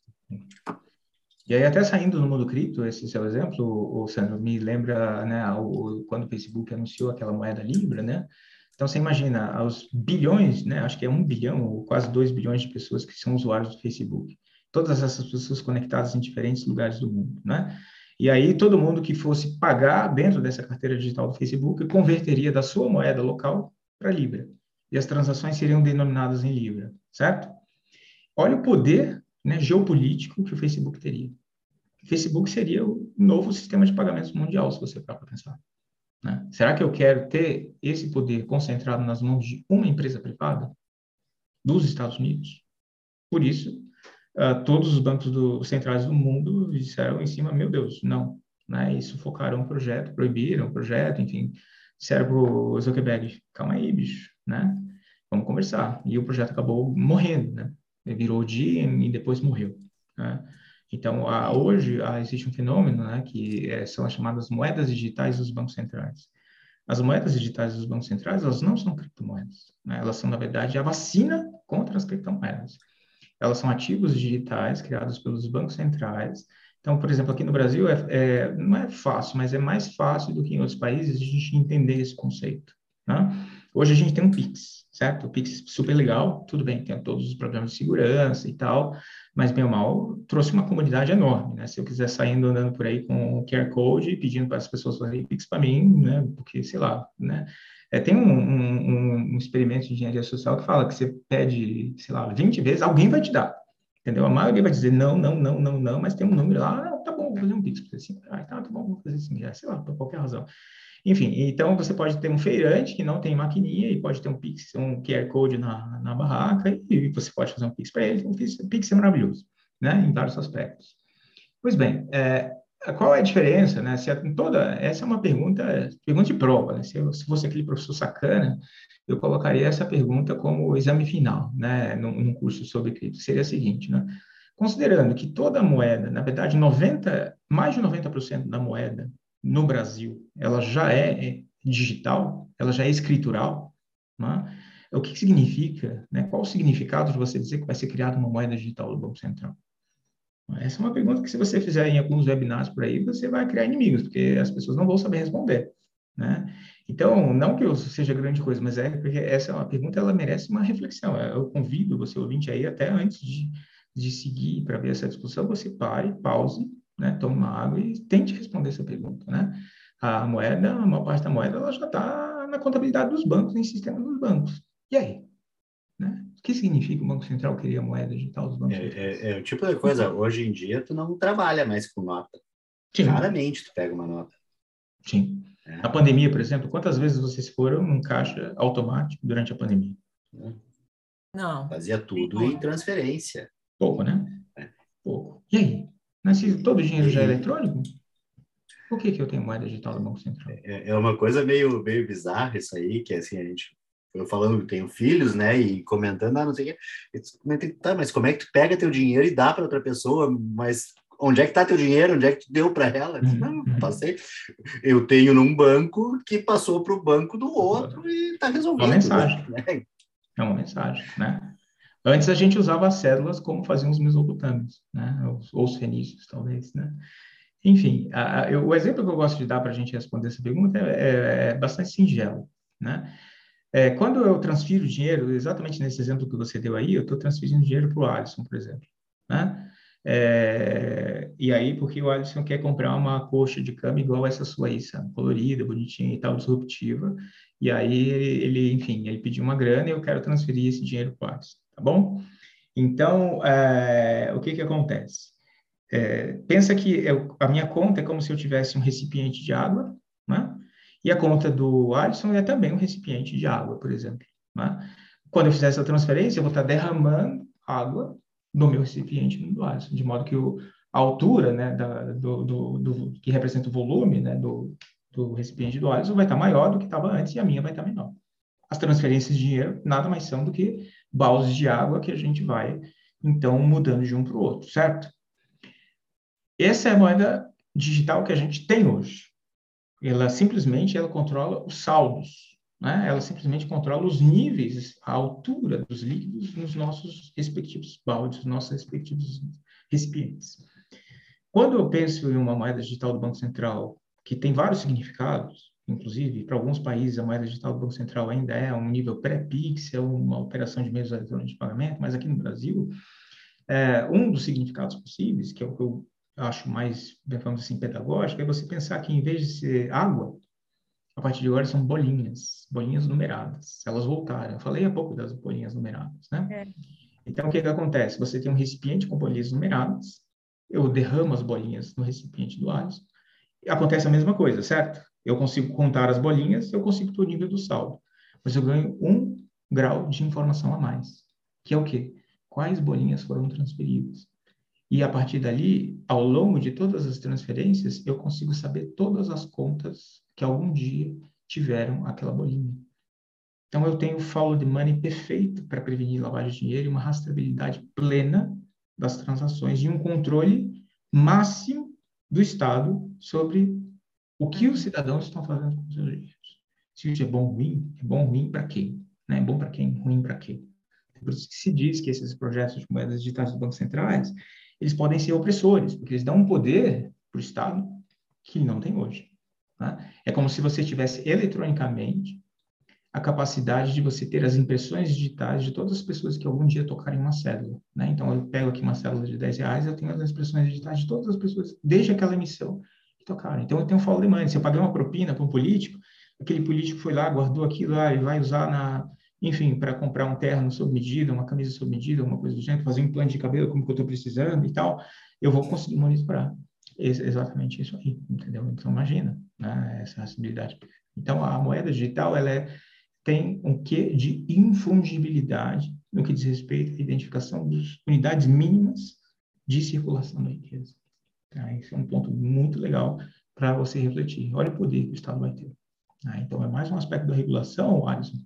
E aí, até saindo no mundo cripto, esse seu exemplo, o Sandro, me lembra, né, o, quando o Facebook anunciou aquela moeda Libra, né? Então, você imagina, aos bilhões, né, acho que é um bilhão, ou quase dois bilhões de pessoas que são usuários do Facebook. Todas essas pessoas conectadas em diferentes lugares do mundo, né? E aí, todo mundo que fosse pagar dentro dessa carteira digital do Facebook converteria da sua moeda local para Libra. E as transações seriam denominadas em Libra, certo? Olha o poder né, geopolítico que o Facebook teria. O Facebook seria o novo sistema de pagamentos mundial, se você parar para pensar. Né? Será que eu quero ter esse poder concentrado nas mãos de uma empresa privada dos Estados Unidos? Por isso, uh, todos os bancos do, centrais do mundo disseram em cima, meu Deus, não. Né? E sufocaram o projeto, proibiram o projeto, enfim, disseram para o Zuckerberg, calma aí, bicho, né? Vamos conversar. E o projeto acabou morrendo, né? virou dia e depois morreu. Né? Então, a, hoje a, existe um fenômeno né, que é, são as chamadas moedas digitais dos bancos centrais. As moedas digitais dos bancos centrais, elas não são criptomoedas. Né? Elas são, na verdade, a vacina contra as criptomoedas. Elas são ativos digitais criados pelos bancos centrais. Então, por exemplo, aqui no Brasil, é, é, não é fácil, mas é mais fácil do que em outros países a gente entender esse conceito. Né? Hoje a gente tem um Pix, certo? O Pix super legal, tudo bem, tem todos os programas de segurança e tal, mas bem ou mal trouxe uma comunidade enorme, né? Se eu quiser saindo andando por aí com o QR Code pedindo para as pessoas fazerem Pix para mim, né? Porque, sei lá, né? É, tem um, um, um, experimento de engenharia social que fala que você pede, sei lá, 20 vezes, alguém vai te dar, entendeu? A maioria vai dizer não, não, não, não, não, mas tem um número lá, ah, tá bom, vou fazer um Pix para você. Tá, tá bom, vou fazer assim, sei lá, por qualquer razão. Enfim, então você pode ter um feirante que não tem maquininha e pode ter um Pix, um QR Code na, na barraca e você pode fazer um Pix para ele. Um Pix, Pix é maravilhoso, né? Em vários aspectos. Pois bem, é, qual é a diferença, né? Se toda, essa é uma pergunta, pergunta de prova, né? Se, eu, se fosse aquele professor sacana, eu colocaria essa pergunta como exame final, né? Num, num curso sobre cripto. Seria a seguinte, né? Considerando que toda moeda, na verdade, 90, mais de 90% da moeda no Brasil, ela já é, é digital, ela já é escritural, né? o que, significa, né? qual o significado de você dizer que vai ser criada uma moeda digital do Banco Central? Essa é uma pergunta que, se você fizer em alguns webinars por aí, você vai criar inimigos, porque as pessoas não vão saber responder. Né? Então, não que eu seja grande coisa, mas é porque essa é uma pergunta, ela merece uma reflexão. Eu convido você, ouvinte, aí, até antes de, de seguir para ver essa discussão, você pare, pause, né? Tome uma água e tente responder essa pergunta, né? A moeda, a maior parte da moeda, ela já está na contabilidade dos bancos, em sistema dos bancos. E aí? Né? O que significa o Banco Central querer a moeda digital dos bancos? É, é, é, o tipo de coisa, hoje em dia, tu não trabalha mais com nota. Sim. Raramente tu pega uma nota. Sim. É. Na pandemia, por exemplo, quantas vezes vocês foram num caixa automático durante a pandemia? Não. Fazia tudo em transferência. Pouco, né? É. Pouco. E aí? Mas se todo o dinheiro já é eletrônico, por que, que eu tenho moeda digital do Banco Central? É, é uma coisa meio, meio bizarra isso aí, que assim, a gente eu falando que tenho filhos, né, e comentando, ah, não sei o quê. Tá, mas como é que tu pega teu dinheiro e dá para outra pessoa? Mas onde é que tá teu dinheiro? Onde é que tu deu para ela? Disse, não, uhum. passei. Eu tenho num banco que passou para o banco do outro e está resolvido. Uma mensagem. Né? É uma mensagem, né? Antes a gente usava as cédulas como faziam os mesopotâmios, né? Ou os fenícios, talvez, né? Enfim, a, a, eu, o exemplo que eu gosto de dar para a gente responder essa pergunta é, é, é bastante singelo, né? É, quando eu transfiro dinheiro, exatamente nesse exemplo que você deu aí, eu estou transferindo dinheiro para o Alisson, por exemplo, né? É, e aí, porque o Alisson quer comprar uma coxa de cama igual essa sua aí, sabe? Colorida, bonitinha e tal, disruptiva. E aí, ele, enfim, ele pediu uma grana e eu quero transferir esse dinheiro para o Alisson tá bom? Então, é, o que que acontece? É, pensa que eu, a minha conta é como se eu tivesse um recipiente de água, né? E a conta do Alisson é também um recipiente de água, por exemplo. Né? Quando eu fizer essa transferência, eu vou estar derramando água do meu recipiente Alisson, de modo que o, a altura, né, da, do, do, do, que representa o volume, né, do, do recipiente do Alisson vai estar maior do que estava antes e a minha vai estar menor. As transferências de dinheiro nada mais são do que baldes de água que a gente vai, então, mudando de um para o outro, certo? Essa é a moeda digital que a gente tem hoje. Ela simplesmente ela controla os saldos, né? Ela simplesmente controla os níveis, a altura dos líquidos nos nossos respectivos baldes, nos nossos respectivos recipientes. Quando eu penso em uma moeda digital do Banco Central que tem vários significados, inclusive para alguns países a moeda digital do Banco Central ainda é um nível pré-PIX, é uma operação de meios eletrônicos de pagamento, mas aqui no Brasil é, um dos significados possíveis, que é o que eu acho mais, vamos assim, pedagógico, é você pensar que em vez de ser água, a partir de agora são bolinhas, bolinhas numeradas. Elas voltaram. Eu falei há pouco das bolinhas numeradas, né? É. Então, o que, que acontece? Você tem um recipiente com bolinhas numeradas, eu derramo as bolinhas no recipiente do Alisson, acontece a mesma coisa, certo? Eu consigo contar as bolinhas, eu consigo ter o nível do saldo, mas eu ganho um grau de informação a mais, que é o quê? Quais bolinhas foram transferidas? E a partir dali, ao longo de todas as transferências, eu consigo saber todas as contas que algum dia tiveram aquela bolinha. Então, eu tenho o follow the money perfeito para prevenir lavagem de dinheiro e uma rastreabilidade plena das transações e um controle máximo do Estado sobre o que os cidadãos estão fazendo com seus dinheiros. Se isso é bom ou ruim, é bom ou ruim para quem? Né? É bom para quem? Ruim para quem? Por isso que se diz que esses projetos de moedas digitais dos bancos centrais, eles podem ser opressores, porque eles dão um poder para o Estado que não tem hoje. Né? É como se você tivesse eletronicamente a capacidade de você ter as impressões digitais de todas as pessoas que algum dia tocarem uma cédula. Né? Então, eu pego aqui uma cédula de 10 reais, eu tenho as impressões digitais de todas as pessoas, desde aquela emissão que tocaram. Então, eu tenho um de money. Se eu paguei uma propina para um político, aquele político foi lá, guardou aquilo lá e vai usar na, enfim, para comprar um terno sob medida, uma camisa sob medida, uma coisa do gênero, fazer um implante de cabelo como que eu estou precisando e tal, eu vou conseguir monitorar. exatamente isso aí, entendeu? Então, imagina né, essa acessibilidade. Então, a moeda digital, ela é, tem um quê de infungibilidade no que diz respeito à identificação das unidades mínimas de circulação da riqueza. Tá? Esse é um ponto muito legal para você refletir. Olha o poder que o Estado vai ter. Tá? Então, é mais um aspecto da regulação, Alisson,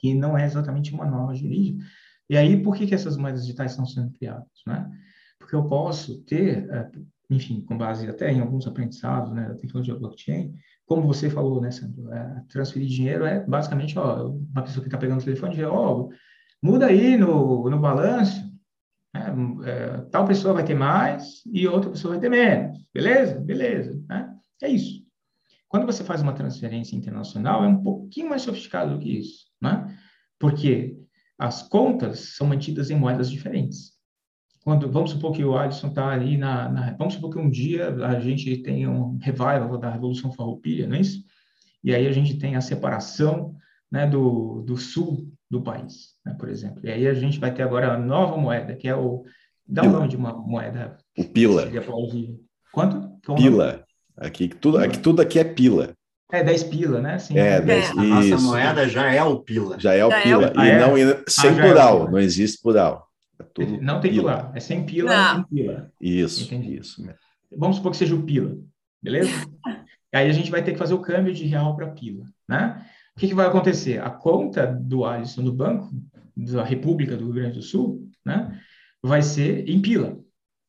que não é exatamente uma norma jurídica. E aí, por que, que essas moedas digitais estão sendo criadas? Né? Porque eu posso ter, é, enfim, com base até em alguns aprendizados né, da tecnologia blockchain, como você falou, né, Sandro, é, transferir dinheiro é basicamente, ó, uma pessoa que está pegando o telefone e ó, muda aí no, no balanço, né, é, tal pessoa vai ter mais e outra pessoa vai ter menos, beleza? Beleza, né? É isso. Quando você faz uma transferência internacional, é um pouquinho mais sofisticado do que isso, né? Porque as contas são mantidas em moedas diferentes. Quando vamos supor que o Alisson está ali na, na, vamos supor que um dia a gente tem um revival da Revolução Farroupilha, não é isso? E aí a gente tem a separação, né, do, do sul do país, né, por exemplo. E aí a gente vai ter agora a nova moeda, que é o dá o nome de uma moeda. O pila. Quanto? Pila. Aqui tudo, aqui tudo aqui é pila. É 10 pila, né? Sim, é, 10, é. A nossa moeda já é o pila. Já é o já pila. É o... Ah, e não é? sem ah, plural, é não existe plural. É não tem pila. plural, é sem pila, não. sem pila. Isso, Entendi. isso. Vamos supor que seja o pila, beleza? Aí a gente vai ter que fazer o câmbio de real para pila, né? O que, que vai acontecer? A conta do Alisson no banco da República do Rio Grande do Sul, né? Vai ser em pila,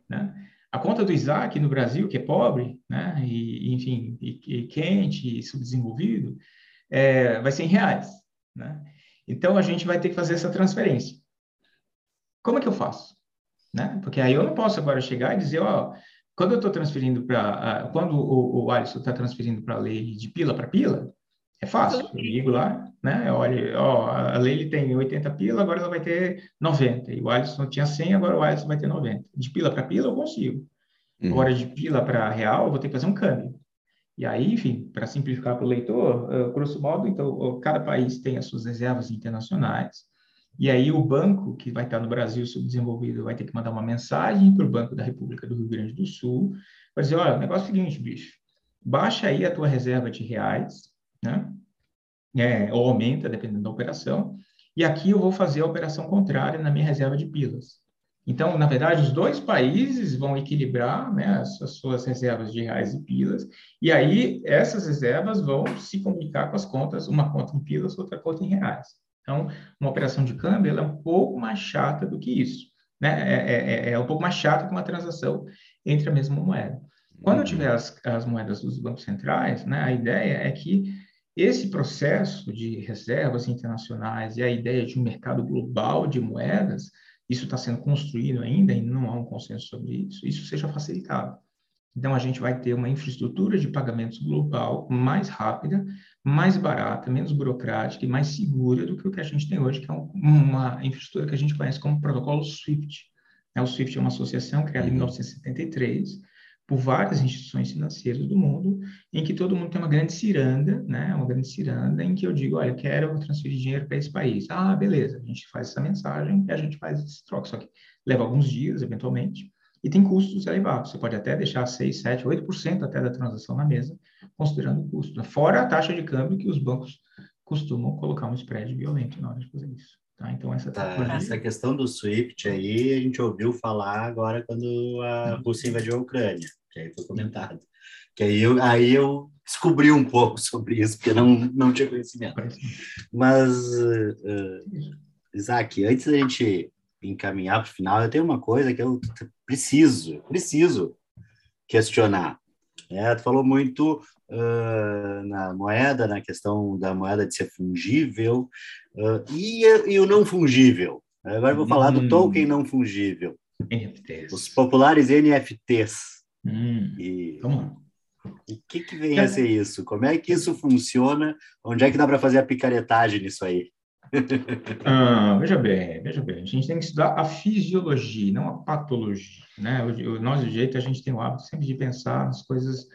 né? A conta do Isaac no Brasil, que é pobre, né, e, enfim, e, e quente, e subdesenvolvido, é, vai ser em reais. Né? Então, a gente vai ter que fazer essa transferência. Como é que eu faço? Né? Porque aí eu não posso agora chegar e dizer, ó, quando eu estou transferindo para, quando o, o Alisson está transferindo para a lei de pila para pila, é fácil. Eu ligo lá, né? Olha, ó, a Leile tem 80 pila, agora ela vai ter 90. E o Alisson tinha 100, agora o Alisson vai ter 90. De pila para pila eu consigo. Uhum. Agora de pila para real eu vou ter que fazer um câmbio. E aí, enfim, para simplificar para o leitor, uh, grosso modo, então, cada país tem as suas reservas internacionais. E aí o banco que vai estar no Brasil subdesenvolvido vai ter que mandar uma mensagem para o Banco da República do Rio Grande do Sul, para dizer, olha, o negócio é o seguinte, bicho, baixa aí a tua reserva de reais, né? É, ou aumenta, dependendo da operação. E aqui eu vou fazer a operação contrária na minha reserva de pilas. Então, na verdade, os dois países vão equilibrar né, as, as, suas reservas de reais e pilas, e aí essas reservas vão se comunicar com as contas, uma conta em pilas, outra conta em reais. Então, uma operação de câmbio é um pouco mais chata do que isso. Né? É, é, é, é um pouco mais chata que uma transação entre a mesma moeda. Quando eu tiver as, as moedas dos bancos centrais, né, a ideia é que esse processo de reservas internacionais e a ideia de um mercado global de moedas, isso está sendo construído ainda e não há um consenso sobre isso, isso seja facilitado. Então, a gente vai ter uma infraestrutura de pagamentos global mais rápida, mais barata, menos burocrática e mais segura do que o que a gente tem hoje, que é uma infraestrutura que a gente conhece como protocolo SWIFT. O SWIFT é uma associação criada em 1973 uhum por várias instituições financeiras do mundo, em que todo mundo tem uma grande ciranda, né? Uma grande ciranda em que eu digo, olha, quero transferir dinheiro para esse país. Ah, beleza, a gente faz essa mensagem e a gente faz esse troco. Só que leva alguns dias, eventualmente, e tem custos elevados. Você pode até deixar 6, 7, 8% até da transação na mesa, considerando o custo. Fora a taxa de câmbio que os bancos costumam colocar um spread violento na hora de fazer isso. Tá? Então, essa, tá, essa questão do SWIFT aí, a gente ouviu falar agora quando a Rússia invadiu a Ucrânia que aí foi comentado. Que aí eu, aí eu descobri um pouco sobre isso, porque não, não tinha conhecimento. Mas, uh, Isaac, antes da gente encaminhar para o final, eu tenho uma coisa que eu preciso, preciso questionar. É, tu falou muito uh, na moeda, na questão da moeda de ser fungível, uh, e, e o não fungível. Agora vou falar do hum. token não fungível. NFTs. Os populares NFTs. Hum, e o que, que vem a ser isso? Como é que isso funciona? Onde é que dá para fazer a picaretagem nisso aí? Ah, veja bem, veja bem. A gente tem que estudar a fisiologia, não a patologia. Né? O, nós, do jeito, a gente tem o hábito sempre de pensar nas coisas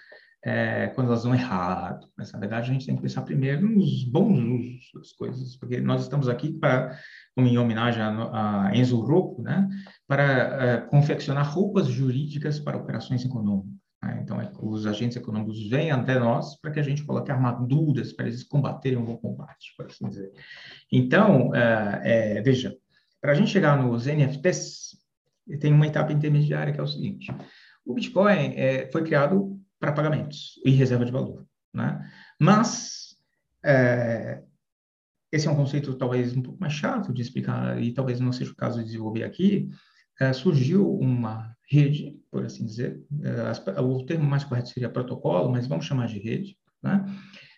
é, quando elas vão errado. Mas, na verdade, a gente tem que pensar primeiro nos bons usos das coisas, porque nós estamos aqui para, como em homenagem a, a Enzo Rocco, né? para uh, confeccionar roupas jurídicas para operações econômicas. Né? Então, é, os agentes econômicos vêm até nós para que a gente coloque armaduras para eles combaterem um bom combate, por assim dizer. Então, uh, é, veja, para a gente chegar nos NFTs, tem uma etapa intermediária que é o seguinte: o Bitcoin é, foi criado para pagamentos e reserva de valor, né? Mas é, esse é um conceito talvez um pouco mais chato de explicar e talvez não seja o caso de desenvolver aqui, é, surgiu uma rede, por assim dizer, é, o termo mais correto seria protocolo, mas vamos chamar de rede, né?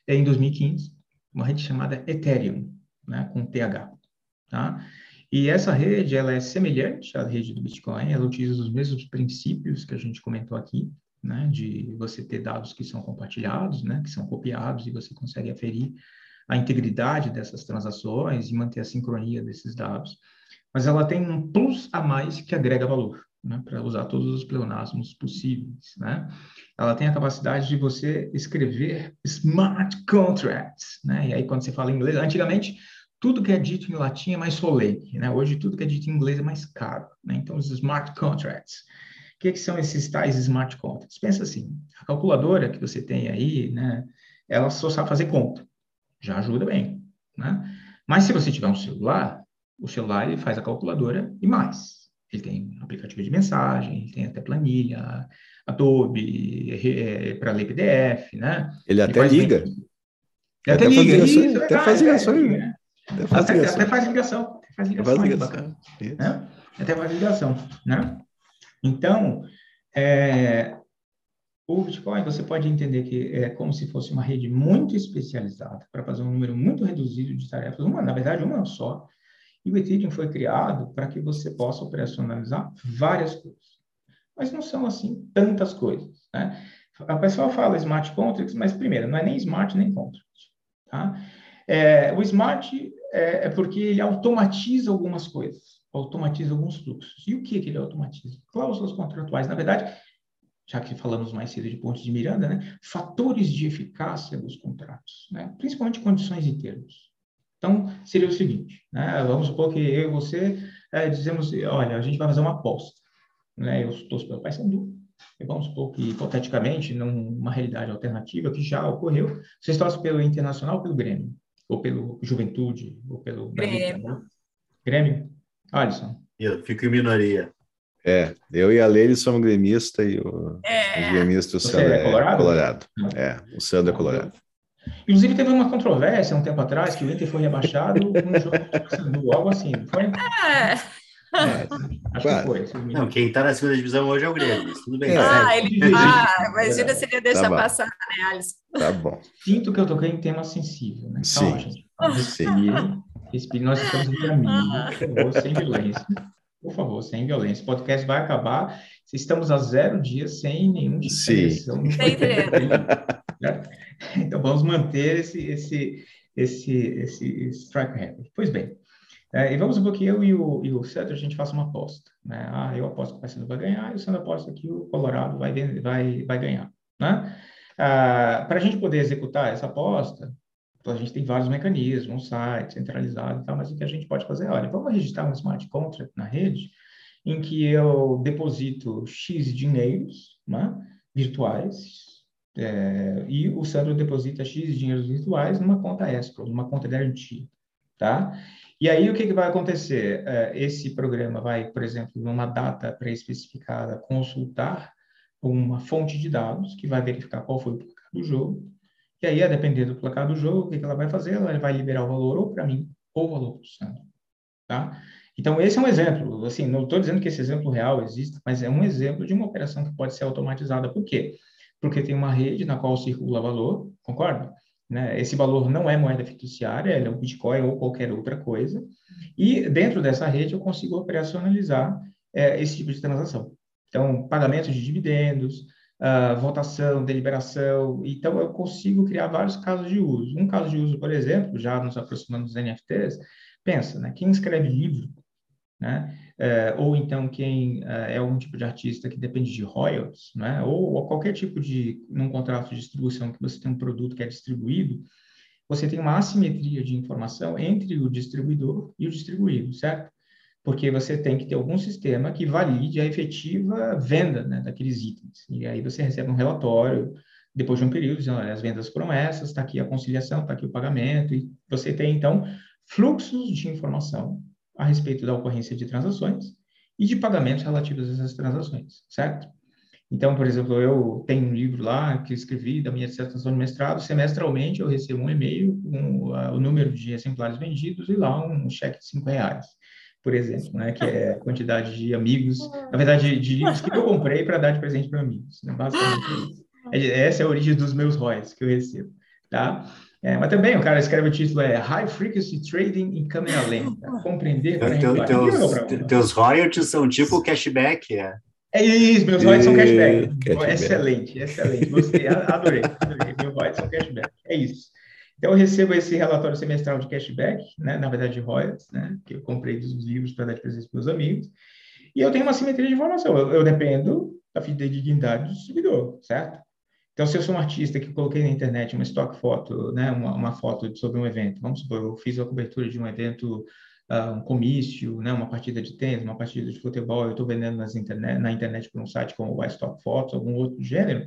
É em 2015, uma rede chamada Ethereum, né, com TH, tá? E essa rede, ela é semelhante à rede do Bitcoin, ela utiliza os mesmos princípios que a gente comentou aqui, né, de você ter dados que são compartilhados, né, que são copiados e você consegue aferir a integridade dessas transações e manter a sincronia desses dados mas ela tem um plus a mais que agrega valor, né, para usar todos os pleonasmos possíveis, né? Ela tem a capacidade de você escrever smart contracts, né? E aí quando você fala inglês, antigamente tudo que é dito em latim é mais solene, né? Hoje tudo que é dito em inglês é mais caro, né? Então os smart contracts. O que, que são esses tais smart contracts? Pensa assim, a calculadora que você tem aí, né? Ela só sabe fazer conta, já ajuda bem, né? Mas se você tiver um celular, o celular ele faz a calculadora e mais. Ele tem aplicativo de mensagem, ele tem até planilha, Adobe, é, para ler PDF, né? Ele, até liga. Ele até, até liga, faz isso, até faz ligações, né? Até faz ligação. Até faz ligação. Faz ligação. Né? Até faz ligação, né? Então, é, o Bitcoin, você pode entender que é como se fosse uma rede muito especializada para fazer um número muito reduzido de tarefas, uma, na verdade, uma só, e o Ethereum foi criado para que você possa operacionalizar várias coisas. Mas não são, assim, tantas coisas, né? A pessoa fala smart contracts, mas, primeiro, não é nem smart nem contract, tá? É, o smart é, é, porque ele automatiza algumas coisas, automatiza alguns fluxos. E o que, que ele automatiza? Cláusulas contratuais. Na verdade, já que falamos mais cedo de pontos de Miranda, né? Fatores de eficácia dos contratos, né? Principalmente condições e termos. Então, seria o seguinte, né? vamos supor que eu e você é, dizemos, olha, a gente vai fazer uma aposta. Né? Eu estou pelo Paysandu, e vamos supor que, hipoteticamente, numa realidade alternativa que já ocorreu, você torcem pelo Internacional ou pelo Grêmio? Ou pelo Juventude? Ou pelo Grêmio? Grêmio? Alisson? Eu fico em minoria. É, eu e a Leile somos gremistas e o, é. gremista o Sandro é, é colorado? colorado. É, o Sandro é colorado. Inclusive, teve uma controvérsia um tempo atrás que o Inter foi rebaixado com um jogo algo assim, foi? É. É, acho que foi. Não, quem tá na segunda divisão hoje é o Grêmio, mas tudo bem. É. Ah, segue. ele. Ah, imagina se ele ia deixar Tá bom. passar, né, Alisson? Tá bom. Sinto que eu toquei em tema sensível, né? Sim. Calma, gente. Respire, respire. Nós estamos entre amigos, por favor, sem violência. Por favor, sem violência. O podcast vai acabar. Estamos a zero dias sem nenhum Sim. Certo? Então, vamos manter esse, esse, esse, esse, track record. Pois bem, é, e vamos supor que eu e o, e o Cedro, a gente faça uma aposta. Né? Ah, eu aposto que o Paysandu vai ganhar, e o Sandro aposta que o Colorado vai, vai, vai ganhar. Né? Ah, Para a gente poder executar essa aposta, a gente tem vários mecanismos, um site centralizado e tal, mas o que a gente pode fazer é, olha, vamos registrar um smart contract na rede em que eu deposito X dinheiros né, virtuais é, e o Sandro deposita X dinheiros virtuais numa conta escrow, numa conta garantia, tá? E aí, o que, que vai acontecer? É, esse programa vai, por exemplo, numa data pré-especificada, consultar uma fonte de dados que vai verificar qual foi o placar do jogo. E aí, a depender do placar do jogo, o que, que ela vai fazer? Ela vai liberar o valor ou para mim, ou o valor para o Sandro, tá? Então, esse é um exemplo. Assim, não estou dizendo que esse exemplo real existe, mas é um exemplo de uma operação que pode ser automatizada. Por quê? Porque tem uma rede na qual circula valor, concorda? Né? Esse valor não é moeda fiduciária, ele é um Bitcoin ou qualquer outra coisa. E dentro dessa rede eu consigo operacionalizar é, esse tipo de transação. Então, pagamento de dividendos, ah, votação, deliberação. Então, eu consigo criar vários casos de uso. Um caso de uso, por exemplo, já nos aproximando dos NFTs, pensa, né? Quem escreve livro, né? É, ou então quem é, é um tipo de artista que depende de royalties, né? Ou, ou qualquer tipo de, num contrato de distribuição que você tem um produto que é distribuído, você tem uma assimetria de informação entre o distribuidor e o distribuído, certo? Porque você tem que ter algum sistema que valide a efetiva venda né, daqueles itens. E aí você recebe um relatório depois de um período, dizendo, olha, as vendas foram essas, está aqui a conciliação, está aqui o pagamento, e você tem, então, fluxos de informação a respeito da ocorrência de transações e de pagamentos relativos a essas transações, certo? Então, por exemplo, eu tenho um livro lá que escrevi da minha dissertação de mestrado, semestralmente eu recebo um e-mail com uh, o número de exemplares vendidos e lá um cheque de cinco reais, por exemplo, né, que é a quantidade de amigos, na verdade, de livros que eu comprei para dar de presente para amigos, né, basicamente é. É- Essa é a origem dos meus royalties que eu recebo, tá? É, mas também o cara escreve o título é High Frequency Trading em câmera lenta, compreender para Teu- teus, teus royalties são tipo cashback, é. É isso, meus royalties são cashback. cashback. Excelente, excelente. Gostei, a- adorei, adorei. Meus royalties são cashback. É isso. Então, eu recebo esse relatório semestral de cashback, né? na verdade, de royalties, né? que eu comprei dos livros para dar de presente para meus amigos. E eu tenho uma simetria de informação. Eu, eu dependo da fidedignidade do distribuidor, certo? Então, se eu sou um artista que coloquei na internet uma stock foto, né, uma, uma foto sobre um evento, vamos supor, eu fiz a cobertura de um evento, ah, um comício, né, uma partida de tênis, uma partida de futebol, eu estou vendendo internet, na internet por um site como o iStock Photos, algum outro gênero,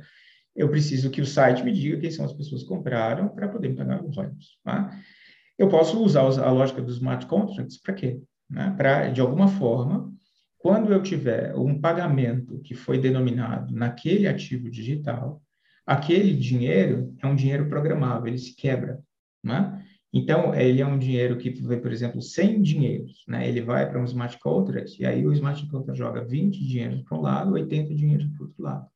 eu preciso que o site me diga quem são as pessoas que compraram para poder me pagar os royalties. Tá? Eu posso usar a lógica dos smart contracts para quê? Né? Para, de alguma forma, quando eu tiver um pagamento que foi denominado naquele ativo digital, aquele dinheiro é um dinheiro programável, ele se quebra, né? Então, ele é um dinheiro que, por exemplo, 100 dinheiros, né? Ele vai para um smart contract e aí o smart contract joga 20 dinheiros para um lado, 80 dinheiros para o outro lado.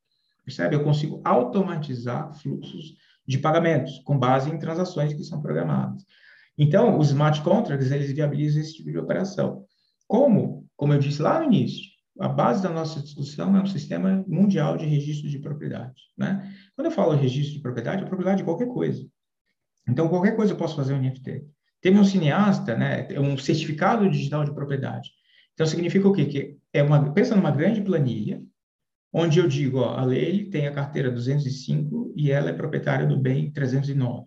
Percebe? Eu consigo automatizar fluxos de pagamentos com base em transações que são programadas. Então, os smart contracts, eles viabilizam esse tipo de operação. Como? Como eu disse lá no início, a base da nossa discussão é um sistema mundial de registro de propriedade, né? Quando eu falo registro de propriedade, é propriedade de qualquer coisa. Então, qualquer coisa eu posso fazer um NFT. Teve um cineasta, né, um certificado digital de propriedade. Então, significa o quê? Que é uma, pensa numa grande planilha, onde eu digo, ó, a lei tem a carteira 205 e ela é proprietária do bem 309.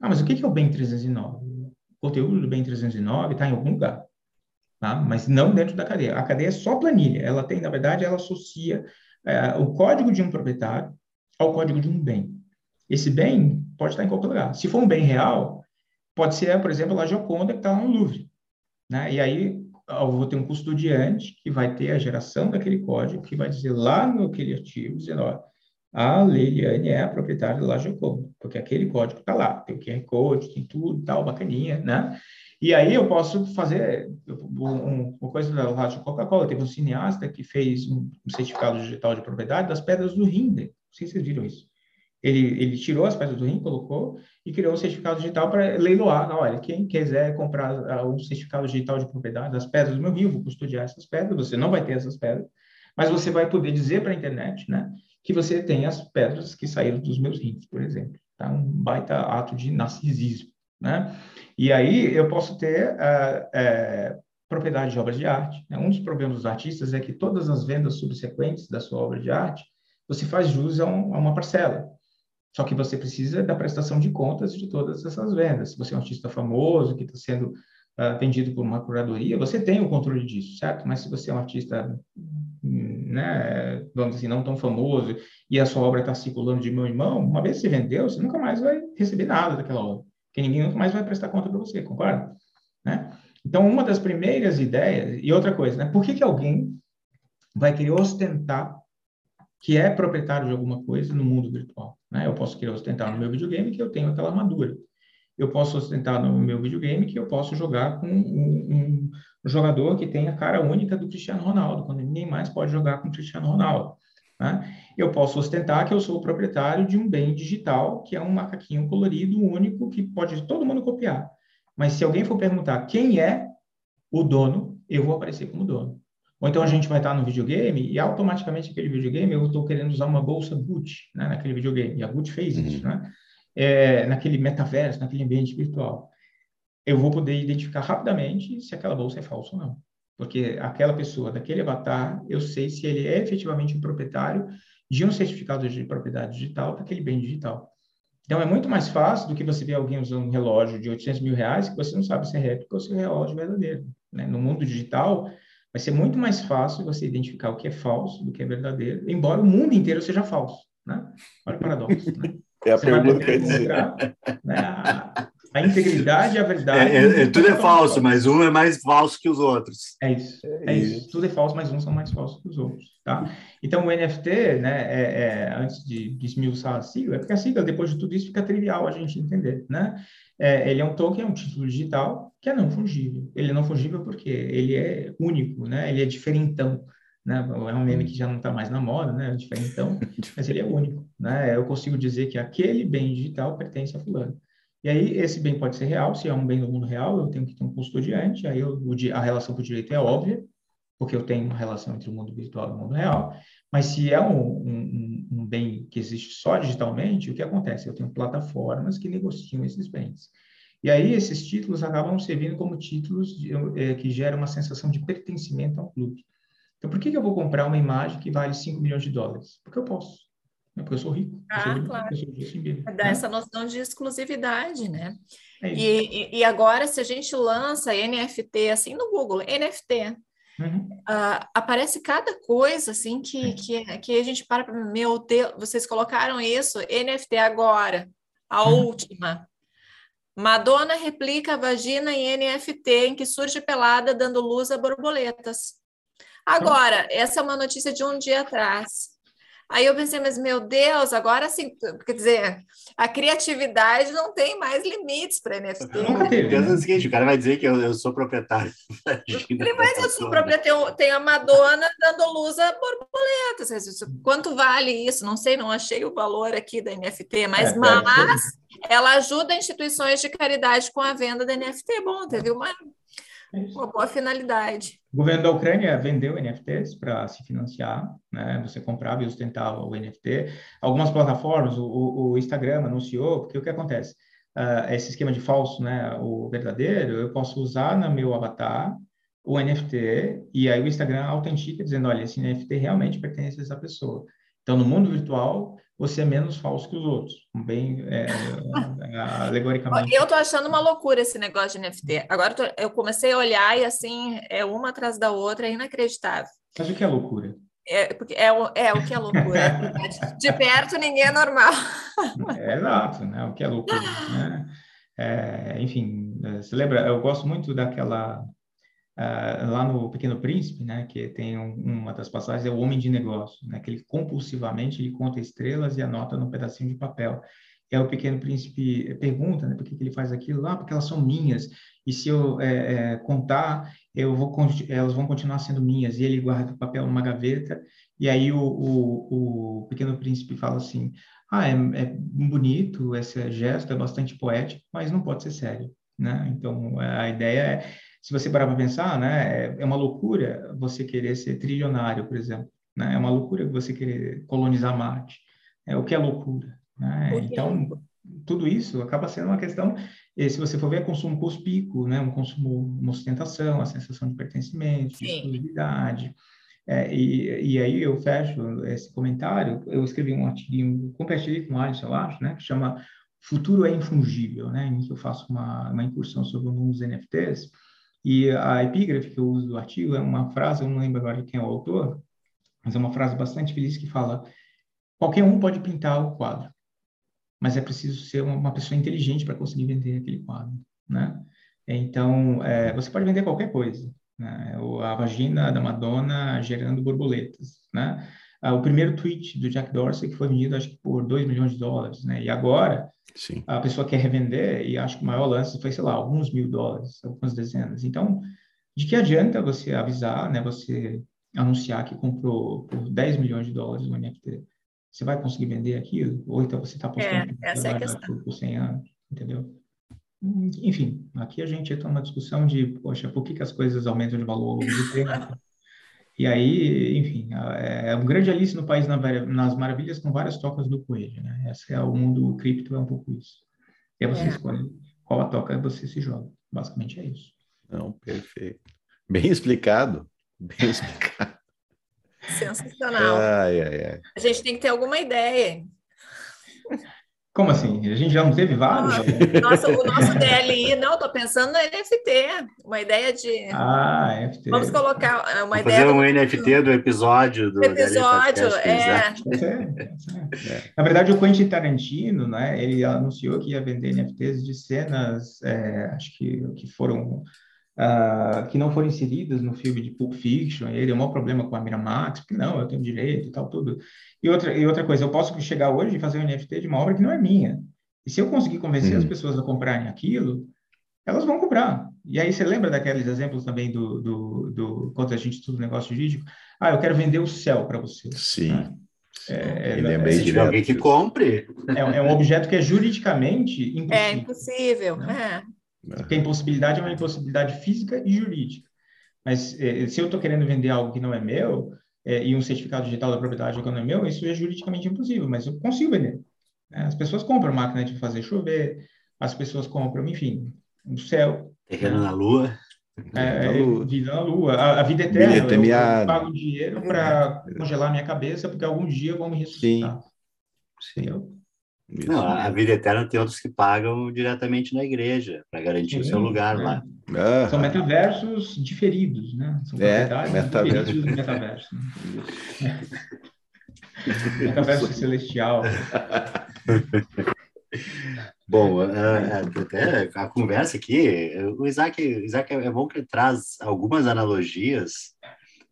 Ah, mas o que é o bem 309? O conteúdo do bem 309 está em algum lugar, tá? mas não dentro da cadeia. A cadeia é só planilha. Ela tem, na verdade, ela associa é, o código de um proprietário ao código de um bem. Esse bem pode estar em qualquer lugar. Se for um bem real, pode ser, por exemplo, a Gioconda que está lá no Louvre. Né? E aí eu vou ter um custodiante que vai ter a geração daquele código, que vai dizer lá no aquele artigo, dizendo, ó, a Leiliane é a proprietária da Gioconda, porque aquele código está lá, tem o QR Code, tem tudo, tal, bacaninha, né? E aí eu posso fazer um, uma coisa da rádio Coca-Cola. Teve um cineasta que fez um, certificado digital de propriedade das pedras do rim. Não sei se vocês viram isso. Ele, ele tirou as pedras do rim, colocou e criou um certificado digital para leiloar. Olha, quem quiser comprar um certificado digital de propriedade das pedras do meu rio, vou custodiar essas pedras. Você não vai ter essas pedras, mas você vai poder dizer para a internet, né, que você tem as pedras que saíram dos meus rins, por exemplo. Tá? Um baita ato de narcisismo, né? E aí eu posso ter uh, uh, propriedade de obras de arte. Né? Um dos problemas dos artistas é que todas as vendas subsequentes da sua obra de arte, você faz jus a, um, a uma parcela. Só que você precisa da prestação de contas de todas essas vendas. Se você é um artista famoso que está sendo uh, vendido por uma curadoria, você tem o controle disso, certo? Mas se você é um artista, né, vamos dizer assim, não tão famoso e a sua obra está circulando de mão em mão, uma vez você vendeu, você nunca mais vai receber nada daquela obra, porque ninguém mais vai prestar conta para você, concorda? Né? Então, uma das primeiras ideias, e outra coisa, né? Por que, que alguém vai querer ostentar que é proprietário de alguma coisa no mundo virtual. Né? Eu posso querer ostentar no meu videogame que eu tenho aquela armadura. Eu posso ostentar no meu videogame que eu posso jogar com um, um jogador que tem a cara única do Cristiano Ronaldo, quando ninguém mais pode jogar com o Cristiano Ronaldo. Né? Eu posso ostentar que eu sou o proprietário de um bem digital, que é um macaquinho colorido único que pode todo mundo copiar. Mas se alguém for perguntar quem é o dono, eu vou aparecer como dono. Ou então a gente vai estar no videogame e automaticamente aquele videogame eu estou querendo usar uma bolsa Gucci né, naquele videogame. E a Gucci fez uhum. isso, né? É, naquele metaverso, naquele ambiente virtual. Eu vou poder identificar rapidamente se aquela bolsa é falsa ou não. Porque aquela pessoa daquele avatar, eu sei se ele é efetivamente o proprietário de um certificado de propriedade digital para aquele bem digital. Então, é muito mais fácil do que você ver alguém usando um relógio de 800 mil reais que você não sabe se é réplica ou se é relógio verdadeiro. Né? No mundo digital, vai ser muito mais fácil você identificar o que é falso do que é verdadeiro, embora o mundo inteiro seja falso, né? Olha o paradoxo, né? É a você pergunta que eu dizer. Né, a, integridade e a verdade... É, é, é tudo é falso, mas um é mais falso que os outros. É isso, é isso. Tudo é falso, mas uns são mais falsos que os outros, tá? Então, o NFT, né, é, é, antes de, de esmiuçar a sigla, porque a sigla, depois de tudo isso, fica trivial a gente entender, né? É, ele é um token, é um título digital que é não fungível. Ele é não fungível porque ele é único, né? Ele é diferentão, né? É um meme que já não está mais na moda, né? Diferentão, mas ele é único, né? Eu consigo dizer que aquele bem digital pertence a fulano. E aí esse bem pode ser real, se é um bem do mundo real, eu tenho que ter um custodiante, aí eu, a relação com o direito é óbvia, porque eu tenho uma relação entre o mundo virtual e o mundo real. Mas se é um, um, um, bem que existe só digitalmente, o que acontece? Eu tenho plataformas que negociam esses bens. E aí esses títulos acabam servindo como títulos de, é, que geram uma sensação de pertencimento ao clube. Então, por que, que eu vou comprar uma imagem que vale 5 milhões de dólares? Porque eu posso. Né? Porque eu sou rico. Ah, sou rico, claro. Sou Justin Dá né? essa noção de exclusividade, né? É e, e agora, se a gente lança NFT assim no Google, NFT, Uhum. Uh, aparece cada coisa assim que, que, que a gente para para meu Deus, vocês colocaram isso NFT agora, a uhum. última. Madonna replica a vagina em NFT em que surge pelada dando luz a borboletas. Agora, essa é uma notícia de um dia atrás. Aí eu pensei, mas meu Deus, agora sim, quer dizer, a criatividade não tem mais limites para NFT. Nunca teve. Pensa né? o seguinte, o cara vai dizer que eu, eu sou proprietário. Ele vai dizer, eu sou proprietário, tem a Madonna dando luz a borboletas. Quanto vale isso? Não sei, não achei o valor aqui da NFT, mas, é, mas é. ela ajuda instituições de caridade com a venda da NFT. Bom, teve uma uma boa finalidade. O governo da Ucrânia vendeu NFTs para se financiar, né? Você comprava e ostentava o NFT. Algumas plataformas, o, o Instagram anunciou, porque o que acontece? Uh, esse esquema de falso, né? O verdadeiro, eu posso usar no meu avatar o NFT e aí o Instagram autentica dizendo, olha, esse NFT realmente pertence a essa pessoa. Então, no mundo virtual, você é menos falso que os outros, bem é, é, alegoricamente. Eu tô achando uma loucura esse negócio de NFT. Agora tô, eu comecei a olhar e assim, é uma atrás da outra, é inacreditável. Mas o que é loucura? É, porque é, o, é o que é loucura. de perto ninguém é normal. É exato, né? O que é loucura, né? É, enfim, você lembra? Eu gosto muito daquela Uh, lá no Pequeno Príncipe, né, que tem um, uma das passagens, é o homem de negócio, né, que ele compulsivamente ele conta estrelas e anota num pedacinho de papel. E aí o Pequeno Príncipe pergunta, né, por que, que ele faz aquilo? Ah, porque elas são minhas, e se eu é, é, contar, eu vou, elas vão continuar sendo minhas. E ele guarda o papel numa gaveta, e aí o, o, o Pequeno Príncipe fala assim, ah, é, é, bonito esse gesto, é bastante poético, mas não pode ser sério, né? Então, a ideia é, se você parar para pensar, né, é, é uma loucura você querer ser trilionário, por exemplo, né? É uma loucura você querer colonizar Marte. É o que é loucura, né? Então, tudo isso acaba sendo uma questão, se você for ver, é consumo cuspico, né? Um consumo, uma ostentação, a sensação de pertencimento, de exclusividade. É, e, e aí eu fecho esse comentário, eu escrevi um artigo, compartilhei com o Alisson, eu acho, né? Que chama Futuro é Infungível, né? Em que eu faço uma, uma incursão sobre o mundo dos NFTs. E a epígrafe que eu uso do artigo é uma frase, eu não lembro agora quem é o autor, mas é uma frase bastante feliz que fala: qualquer um pode pintar o quadro, mas é preciso ser uma pessoa inteligente para conseguir vender aquele quadro, né? Então, é, você pode vender qualquer coisa, né? A vagina da Madonna gerando borboletas, né? Ah, o primeiro tweet do Jack Dorsey que foi vendido, acho que por 2 milhões de dólares, né? E agora, Sim. a pessoa quer revender e acho que o maior lance foi, sei lá, alguns mil dólares, algumas dezenas. Então, de que adianta você avisar, né? Você anunciar que comprou por 10 milhões de dólares um NFT? Você vai conseguir vender aquilo? Ou então você está apostando é, essa é a questão. por 100 anos, entendeu? Enfim, aqui a gente entra numa discussão de, poxa, por que, que as coisas aumentam de valor ao longo do tempo? E aí, enfim, é um grande Alice no País nas Maravilhas com várias tocas do coelho, né? Esse é o mundo cripto, é um pouco isso. E aí você é. escolhe qual a toca você se joga. Basicamente é isso. Não, perfeito. Bem explicado. Bem explicado. Sensacional. Ai, ai, ai. A gente tem que ter alguma ideia. Como assim? A gente já não teve vários? Nossa, o nosso DLI, não, estou pensando no NFT, uma ideia de. Ah, NFT. Vamos colocar uma Vamos ideia. Fazer do... um NFT do episódio do. Episódio, é. Na verdade, o Quentin Tarantino, né, ele anunciou que ia vender NFTs de cenas, é, acho que, que foram uh, que não foram inseridas no filme de Pulp Fiction, ele é o maior problema com a Miramax, porque não, eu tenho direito e tal, tudo. E outra, e outra coisa, eu posso chegar hoje e fazer um NFT de uma obra que não é minha. E se eu conseguir convencer uhum. as pessoas a comprarem aquilo, elas vão comprar. E aí você lembra daqueles exemplos também do, do, do quando a gente estuda o negócio jurídico? Ah, eu quero vender o céu para você. Sim. Né? É, é, é, se tiver alguém que compre. É, é, um objeto que é juridicamente impossível. É impossível, né? É. Porque a impossibilidade é uma impossibilidade física e jurídica. Mas é, se eu estou querendo vender algo que não é meu, é, e um certificado digital da propriedade que não é meu, isso é juridicamente impossível, mas eu consigo vender. Né? As pessoas compram máquina de fazer chover, as pessoas compram, enfim, o céu. Terreno na lua. É, é vida na lua, a, a vida eterna. Eu, eu pago dinheiro para congelar minha cabeça, porque algum dia vão me ressuscitar. Sim. Sim. Não, a vida eterna tem outros que pagam diretamente na igreja para garantir Sim, o seu lugar é. lá. Ah. São metaversos diferidos, né? São é, metaverso. diferidos metaverso. Né? metaverso celestial. Bom, até a conversa aqui, o Isaac, Isaac é bom que ele traz algumas analogias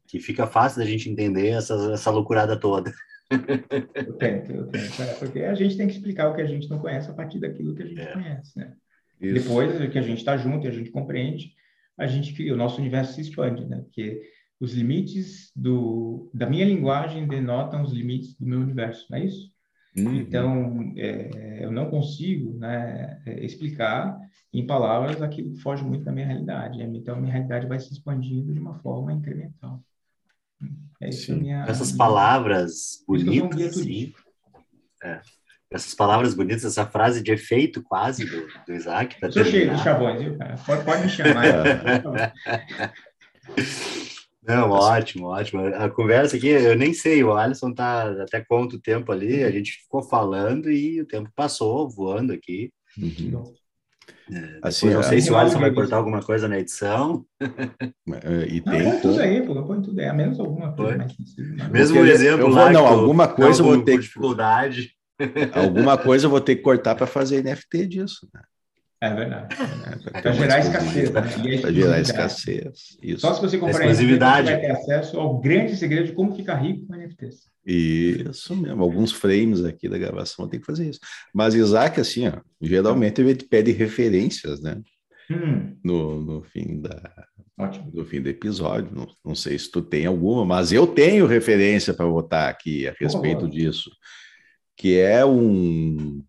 que fica fácil da gente entender essa, essa loucurada toda. Eu tento, eu tento. É, porque a gente tem que explicar o que a gente não conhece a partir daquilo que a gente é. conhece, né? Isso. Depois que a gente está junto e a gente compreende, a gente cria, o nosso universo se expande, né? Porque os limites do, da minha linguagem denotam os limites do meu universo, não é isso? Uhum. Então, é, eu não consigo né, é, explicar em palavras aquilo que foge muito da minha realidade. Então, a minha realidade vai se expandindo de uma forma incremental. É minha, Essas palavras bonitas, sim. É. Essas palavras bonitas, essa frase de efeito quase do, do Isaac. Tá Sou cheio de chavões, viu, cara? Pode, pode me chamar. Não, ótimo, ótimo. A conversa aqui, eu nem sei, o Alisson tá até quanto tempo ali, a gente ficou falando e o tempo passou voando aqui. Uhum. É, assim, não sei se o Alisson vai cortar alguma coisa na edição. É, e tem não, põe tudo aí, pô, põe tudo aí, a menos alguma coisa. Né? Mesmo Porque exemplo eu vou, lá, não, alguma coisa eu vou ter dificuldade. alguma coisa eu vou ter que cortar para fazer NFT disso. Né? É verdade. É Para gerar escassez. Né? Para gerar escassez. Isso. Só se você comprar exclusividade. NFT, você vai ter acesso ao grande segredo de como ficar rico com NFTs. Isso mesmo. Alguns frames aqui da gravação tem que fazer isso. Mas Isaac, assim, ó, geralmente ele pede referências, né? Hum. No, no fim da, Ótimo. no fim do episódio. Não, não, sei se tu tem alguma, mas eu tenho referência para botar aqui a respeito disso, que é um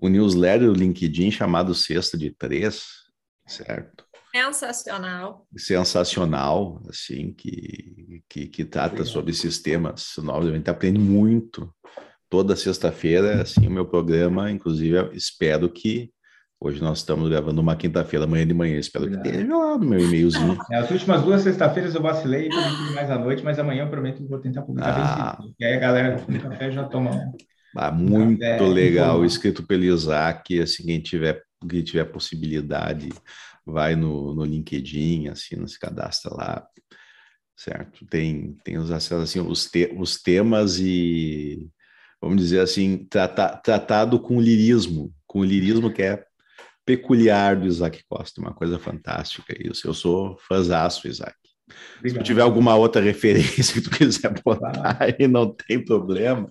o newsletter do LinkedIn chamado Sexta de Três, certo? Sensacional. Sensacional, assim, que, que, que trata sobre sistemas novos. A gente aprende muito. Toda sexta-feira, assim, o meu programa, inclusive, espero que Hoje nós estamos gravando uma quinta-feira, amanhã de manhã. Espero que esteja lá no meu e-mailzinho. É, as últimas duas sexta-feiras eu vacilei e mais à noite, mas amanhã eu prometo que vou tentar publicar ah. bem cedo. E aí a galera do café já toma ah, muito é, legal, escrito pelo Isaac, assim, quem tiver, quem tiver possibilidade, vai no, no LinkedIn, assim, se cadastra lá, certo? Tem, tem os acessos, assim, os, te, os temas e, vamos dizer assim, trata, tratado com lirismo, com o lirismo que é peculiar do Isaac Costa, uma coisa fantástica isso. Eu sou fãzaço, Isaac. Obrigado. Se tiver alguma outra referência que tu quiser botar, aí não tem problema.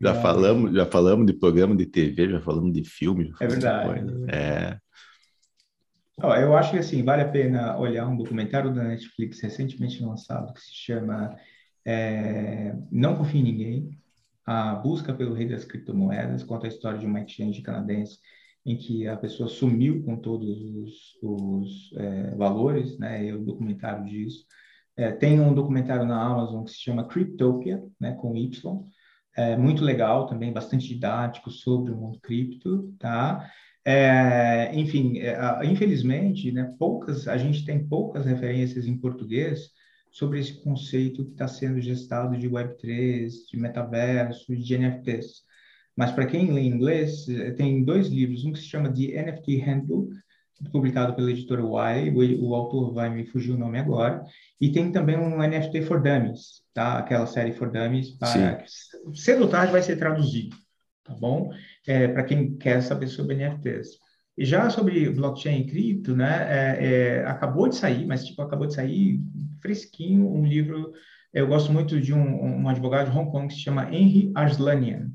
Já falamos, já falamos de programa de TV, já falamos de filme. É verdade. É. Ó, eu acho que assim vale a pena olhar um documentário da Netflix recentemente lançado que se chama é, Não Confie em Ninguém: A Busca pelo Rei das Criptomoedas. Conta a história de uma exchange canadense em que a pessoa sumiu com todos os, os é, valores, né? E o documentário disso. É, tem um documentário na Amazon que se chama Cryptopia, né? Com Y é, muito legal também, bastante didático sobre o mundo cripto, tá? É, enfim, é, infelizmente, né, poucas, a gente tem poucas referências em português sobre esse conceito que está sendo gestado de Web3, de metaverso, de NFTs. Mas para quem lê inglês, é, tem dois livros, um que se chama The NFT Handbook, publicado pela editora Wiley, o, autor vai me fugir o nome agora, e tem também um NFT for Dummies, tá? Aquela série for Dummies, para cedo ou tarde vai ser traduzido, tá bom? É, para quem quer saber sobre NFTs. E já sobre blockchain e cripto, né? É, é, acabou de sair, mas tipo acabou de sair fresquinho um livro. Eu gosto muito de um, um advogado de Hong Kong que se chama Henry Arslanian.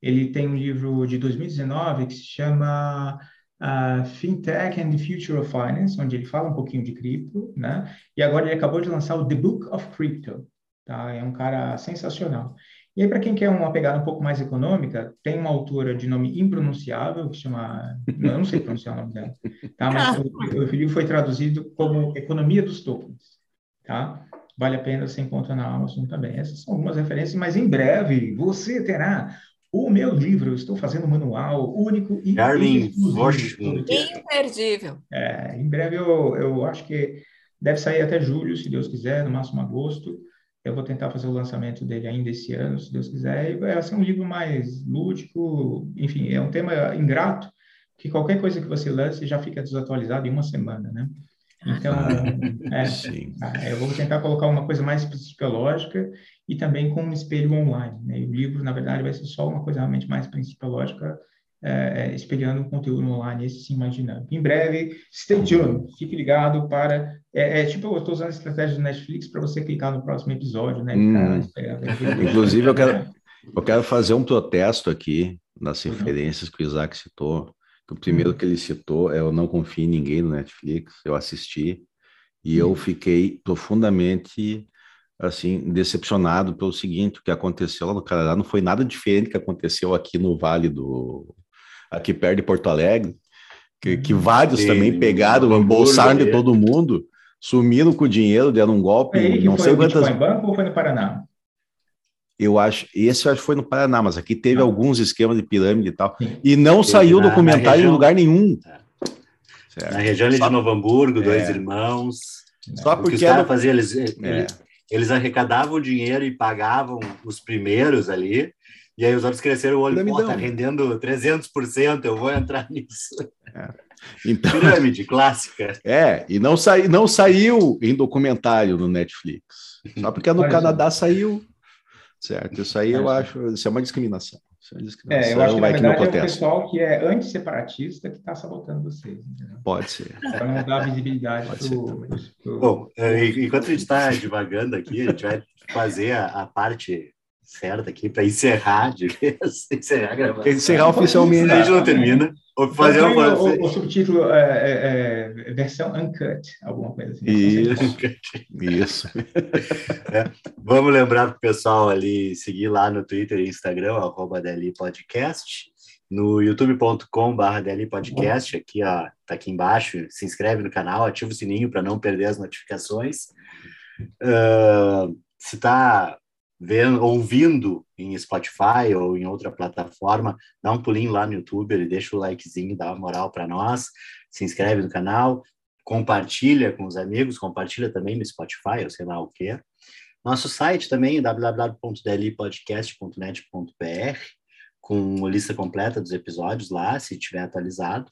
Ele tem um livro de 2019 que se chama uh, Fintech and the Future of Finance, onde ele fala um pouquinho de cripto, né? E agora ele acabou de lançar o The Book of Crypto, tá? É um cara sensacional. E aí, para quem quer uma pegada um pouco mais econômica, tem uma autora de nome impronunciável, que chama. Eu não sei pronunciar o nome dela, tá? Mas o, o livro foi traduzido como Economia dos Tokens, tá? Vale a pena você encontra na Amazon também. Essas são algumas referências, mas em breve você terá o meu livro, eu estou fazendo um manual único e Imperdível. É, em breve eu, eu acho que deve sair até julho, se Deus quiser, no máximo agosto. Eu vou tentar fazer o lançamento dele ainda esse ano, se Deus quiser. E vai ser um livro mais lúdico, enfim, é um tema ingrato, que qualquer coisa que você lance já fica desatualizado em uma semana, né? Então, é, é, eu vou tentar colocar uma coisa mais psicológica e também com um espelho online. Né? E o livro, na verdade, vai ser só uma coisa realmente mais principiológica, é, é espelhando conteúdo online, esse sim mais dinâmico. Em breve, stay tuned, fique ligado para... É, é tipo, eu estou usando a estratégia do Netflix para você clicar no próximo episódio, né? Hum. Inclusive, eu quero, eu quero fazer um protesto aqui nas uhum. referências que o Isaac citou. O primeiro uhum. que ele citou é Eu Não Confio em Ninguém no Netflix, eu assisti, e eu uhum. fiquei profundamente assim, decepcionado pelo seguinte, o que aconteceu lá no Canadá não foi nada diferente do que aconteceu aqui no Vale do... aqui perto de Porto Alegre, que, que uhum. vários Sim, também pegaram, embolsaram de todo mundo, sumiram com o dinheiro, deram um golpe, é não sei quantas... Foi Banco ou foi no Paraná? Eu acho, esse eu acho que foi no Paraná, mas aqui teve ah. alguns esquemas de pirâmide e tal, Sim. e não saiu na, documentário na região, em lugar nenhum. É. Na região de Novo Hamburgo, é. dois irmãos. Só porque os caras faziam, eles, é eles arrecadavam dinheiro e pagavam os primeiros ali, e aí os outros cresceram o olho, pô, tá rendendo 300%, eu vou entrar nisso. É. Então, Pirâmide clássica. É, e não, sai, não saiu em documentário no Netflix. Só porque no Canadá saiu. Certo, isso aí eu acho, isso é uma discriminação. Isso é discriminação. É, eu acho que, na verdade, é o pessoal que é antisseparatista que está sabotando vocês. Entendeu? Pode ser. Para não dar visibilidade para o... Bom, é, enquanto a gente está divagando aqui, a gente vai fazer a, a parte certa aqui para encerrar de vez, encerrar a gravação. Encerrar oficialmente. A gente não termina. Ou fazer então, uma... o, o, subtítulo é, é, é, versão uncut, alguma coisa assim. Isso. Isso. é. Vamos lembrar para o pessoal ali seguir lá no Twitter e Instagram, arroba DLI Podcast, no youtube.com.br DLI Podcast, aqui, ó, tá aqui embaixo, se inscreve no canal, ativa o sininho para não perder as notificações. Uh, se está vendo, ouvindo em Spotify ou em outra plataforma, dá um pulinho lá no YouTube, ele deixa o likezinho, dá uma moral para nós, se inscreve no canal, compartilha com os amigos, compartilha também no Spotify, ou sei lá o que. Nosso site também, www.dlipodcast.net.br, com a lista completa dos episódios lá, se tiver atualizado.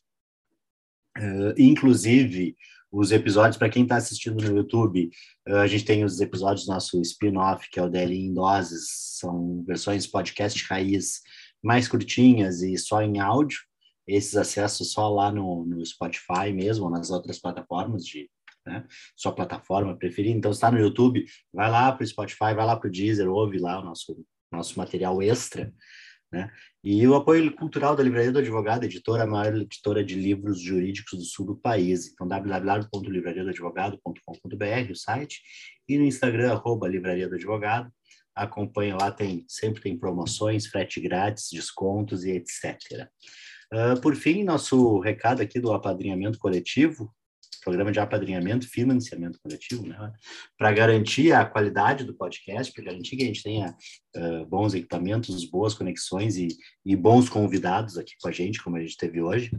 Uh, inclusive, os episódios, para quem está assistindo no YouTube, uh, a gente tem os episódios do nosso spin-off, que é o DLI em Doses, são versões podcast raiz mais curtinhas e só em áudio. Esses acessos só lá no, no Spotify mesmo, nas outras plataformas de né, sua plataforma preferida. Então, está no YouTube, vai lá para o Spotify, vai lá para o Deezer, ouve lá o nosso, nosso material extra. Né? E o apoio cultural da Livraria do Advogado, editora, a maior editora de livros jurídicos do sul do país. Então, www.livrariadoadvogado.com.br, o site, e no Instagram, arroba Livraria do Advogado. Acompanha lá, tem, sempre tem promoções, frete grátis, descontos e etc. Uh, ah, por fim, nosso recado aqui do apadrinhamento coletivo, programa de apadrinhamento, financiamento coletivo, né? para garantir a qualidade do podcast, para garantir que a gente tenha uh, bons equipamentos, boas conexões e, e, bons convidados aqui com a gente, como a gente teve hoje.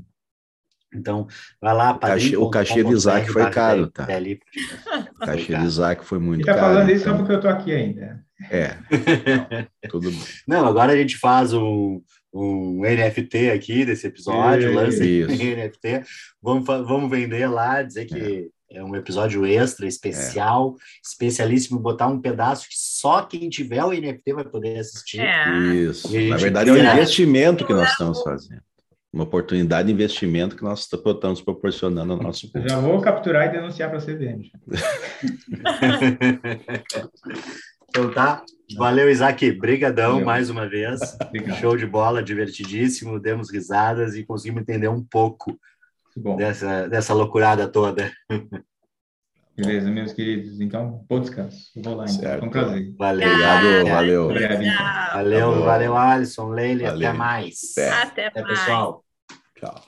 Então, vai lá, O cachê, o cachê de Isaac foi caro, tá? O cachê de Isaac foi muito caro. Está falando isso então... só porque eu estou aqui ainda. É. Tudo bem. Não, agora a gente faz um, um NFT aqui desse episódio, lança NFT, vamos, vamos vender lá, dizer que é, é um episódio extra, especial, é. especialíssimo, botar um pedaço que só quem tiver o NFT vai poder assistir. É. Isso. Na verdade, é um investimento que nós estamos fazendo. Uma oportunidade de investimento que nós estamos proporcionando ao nosso público. Já vou capturar e denunciar para a CVM. então tá. Valeu, Isaac. Brigadão Valeu. mais uma vez. Show de bola, divertidíssimo. Demos risadas e conseguimos entender um pouco dessa, dessa loucurada toda. Beleza, meus queridos. Então, bom descanso. Eu vou lá, então. Certo. Foi um prazer. Valeu. Obrigado, valeu. Breve, então. Valeu, tá valeu, Alisson, Leile. Até mais. Até, Até mais. pessoal. Tchau.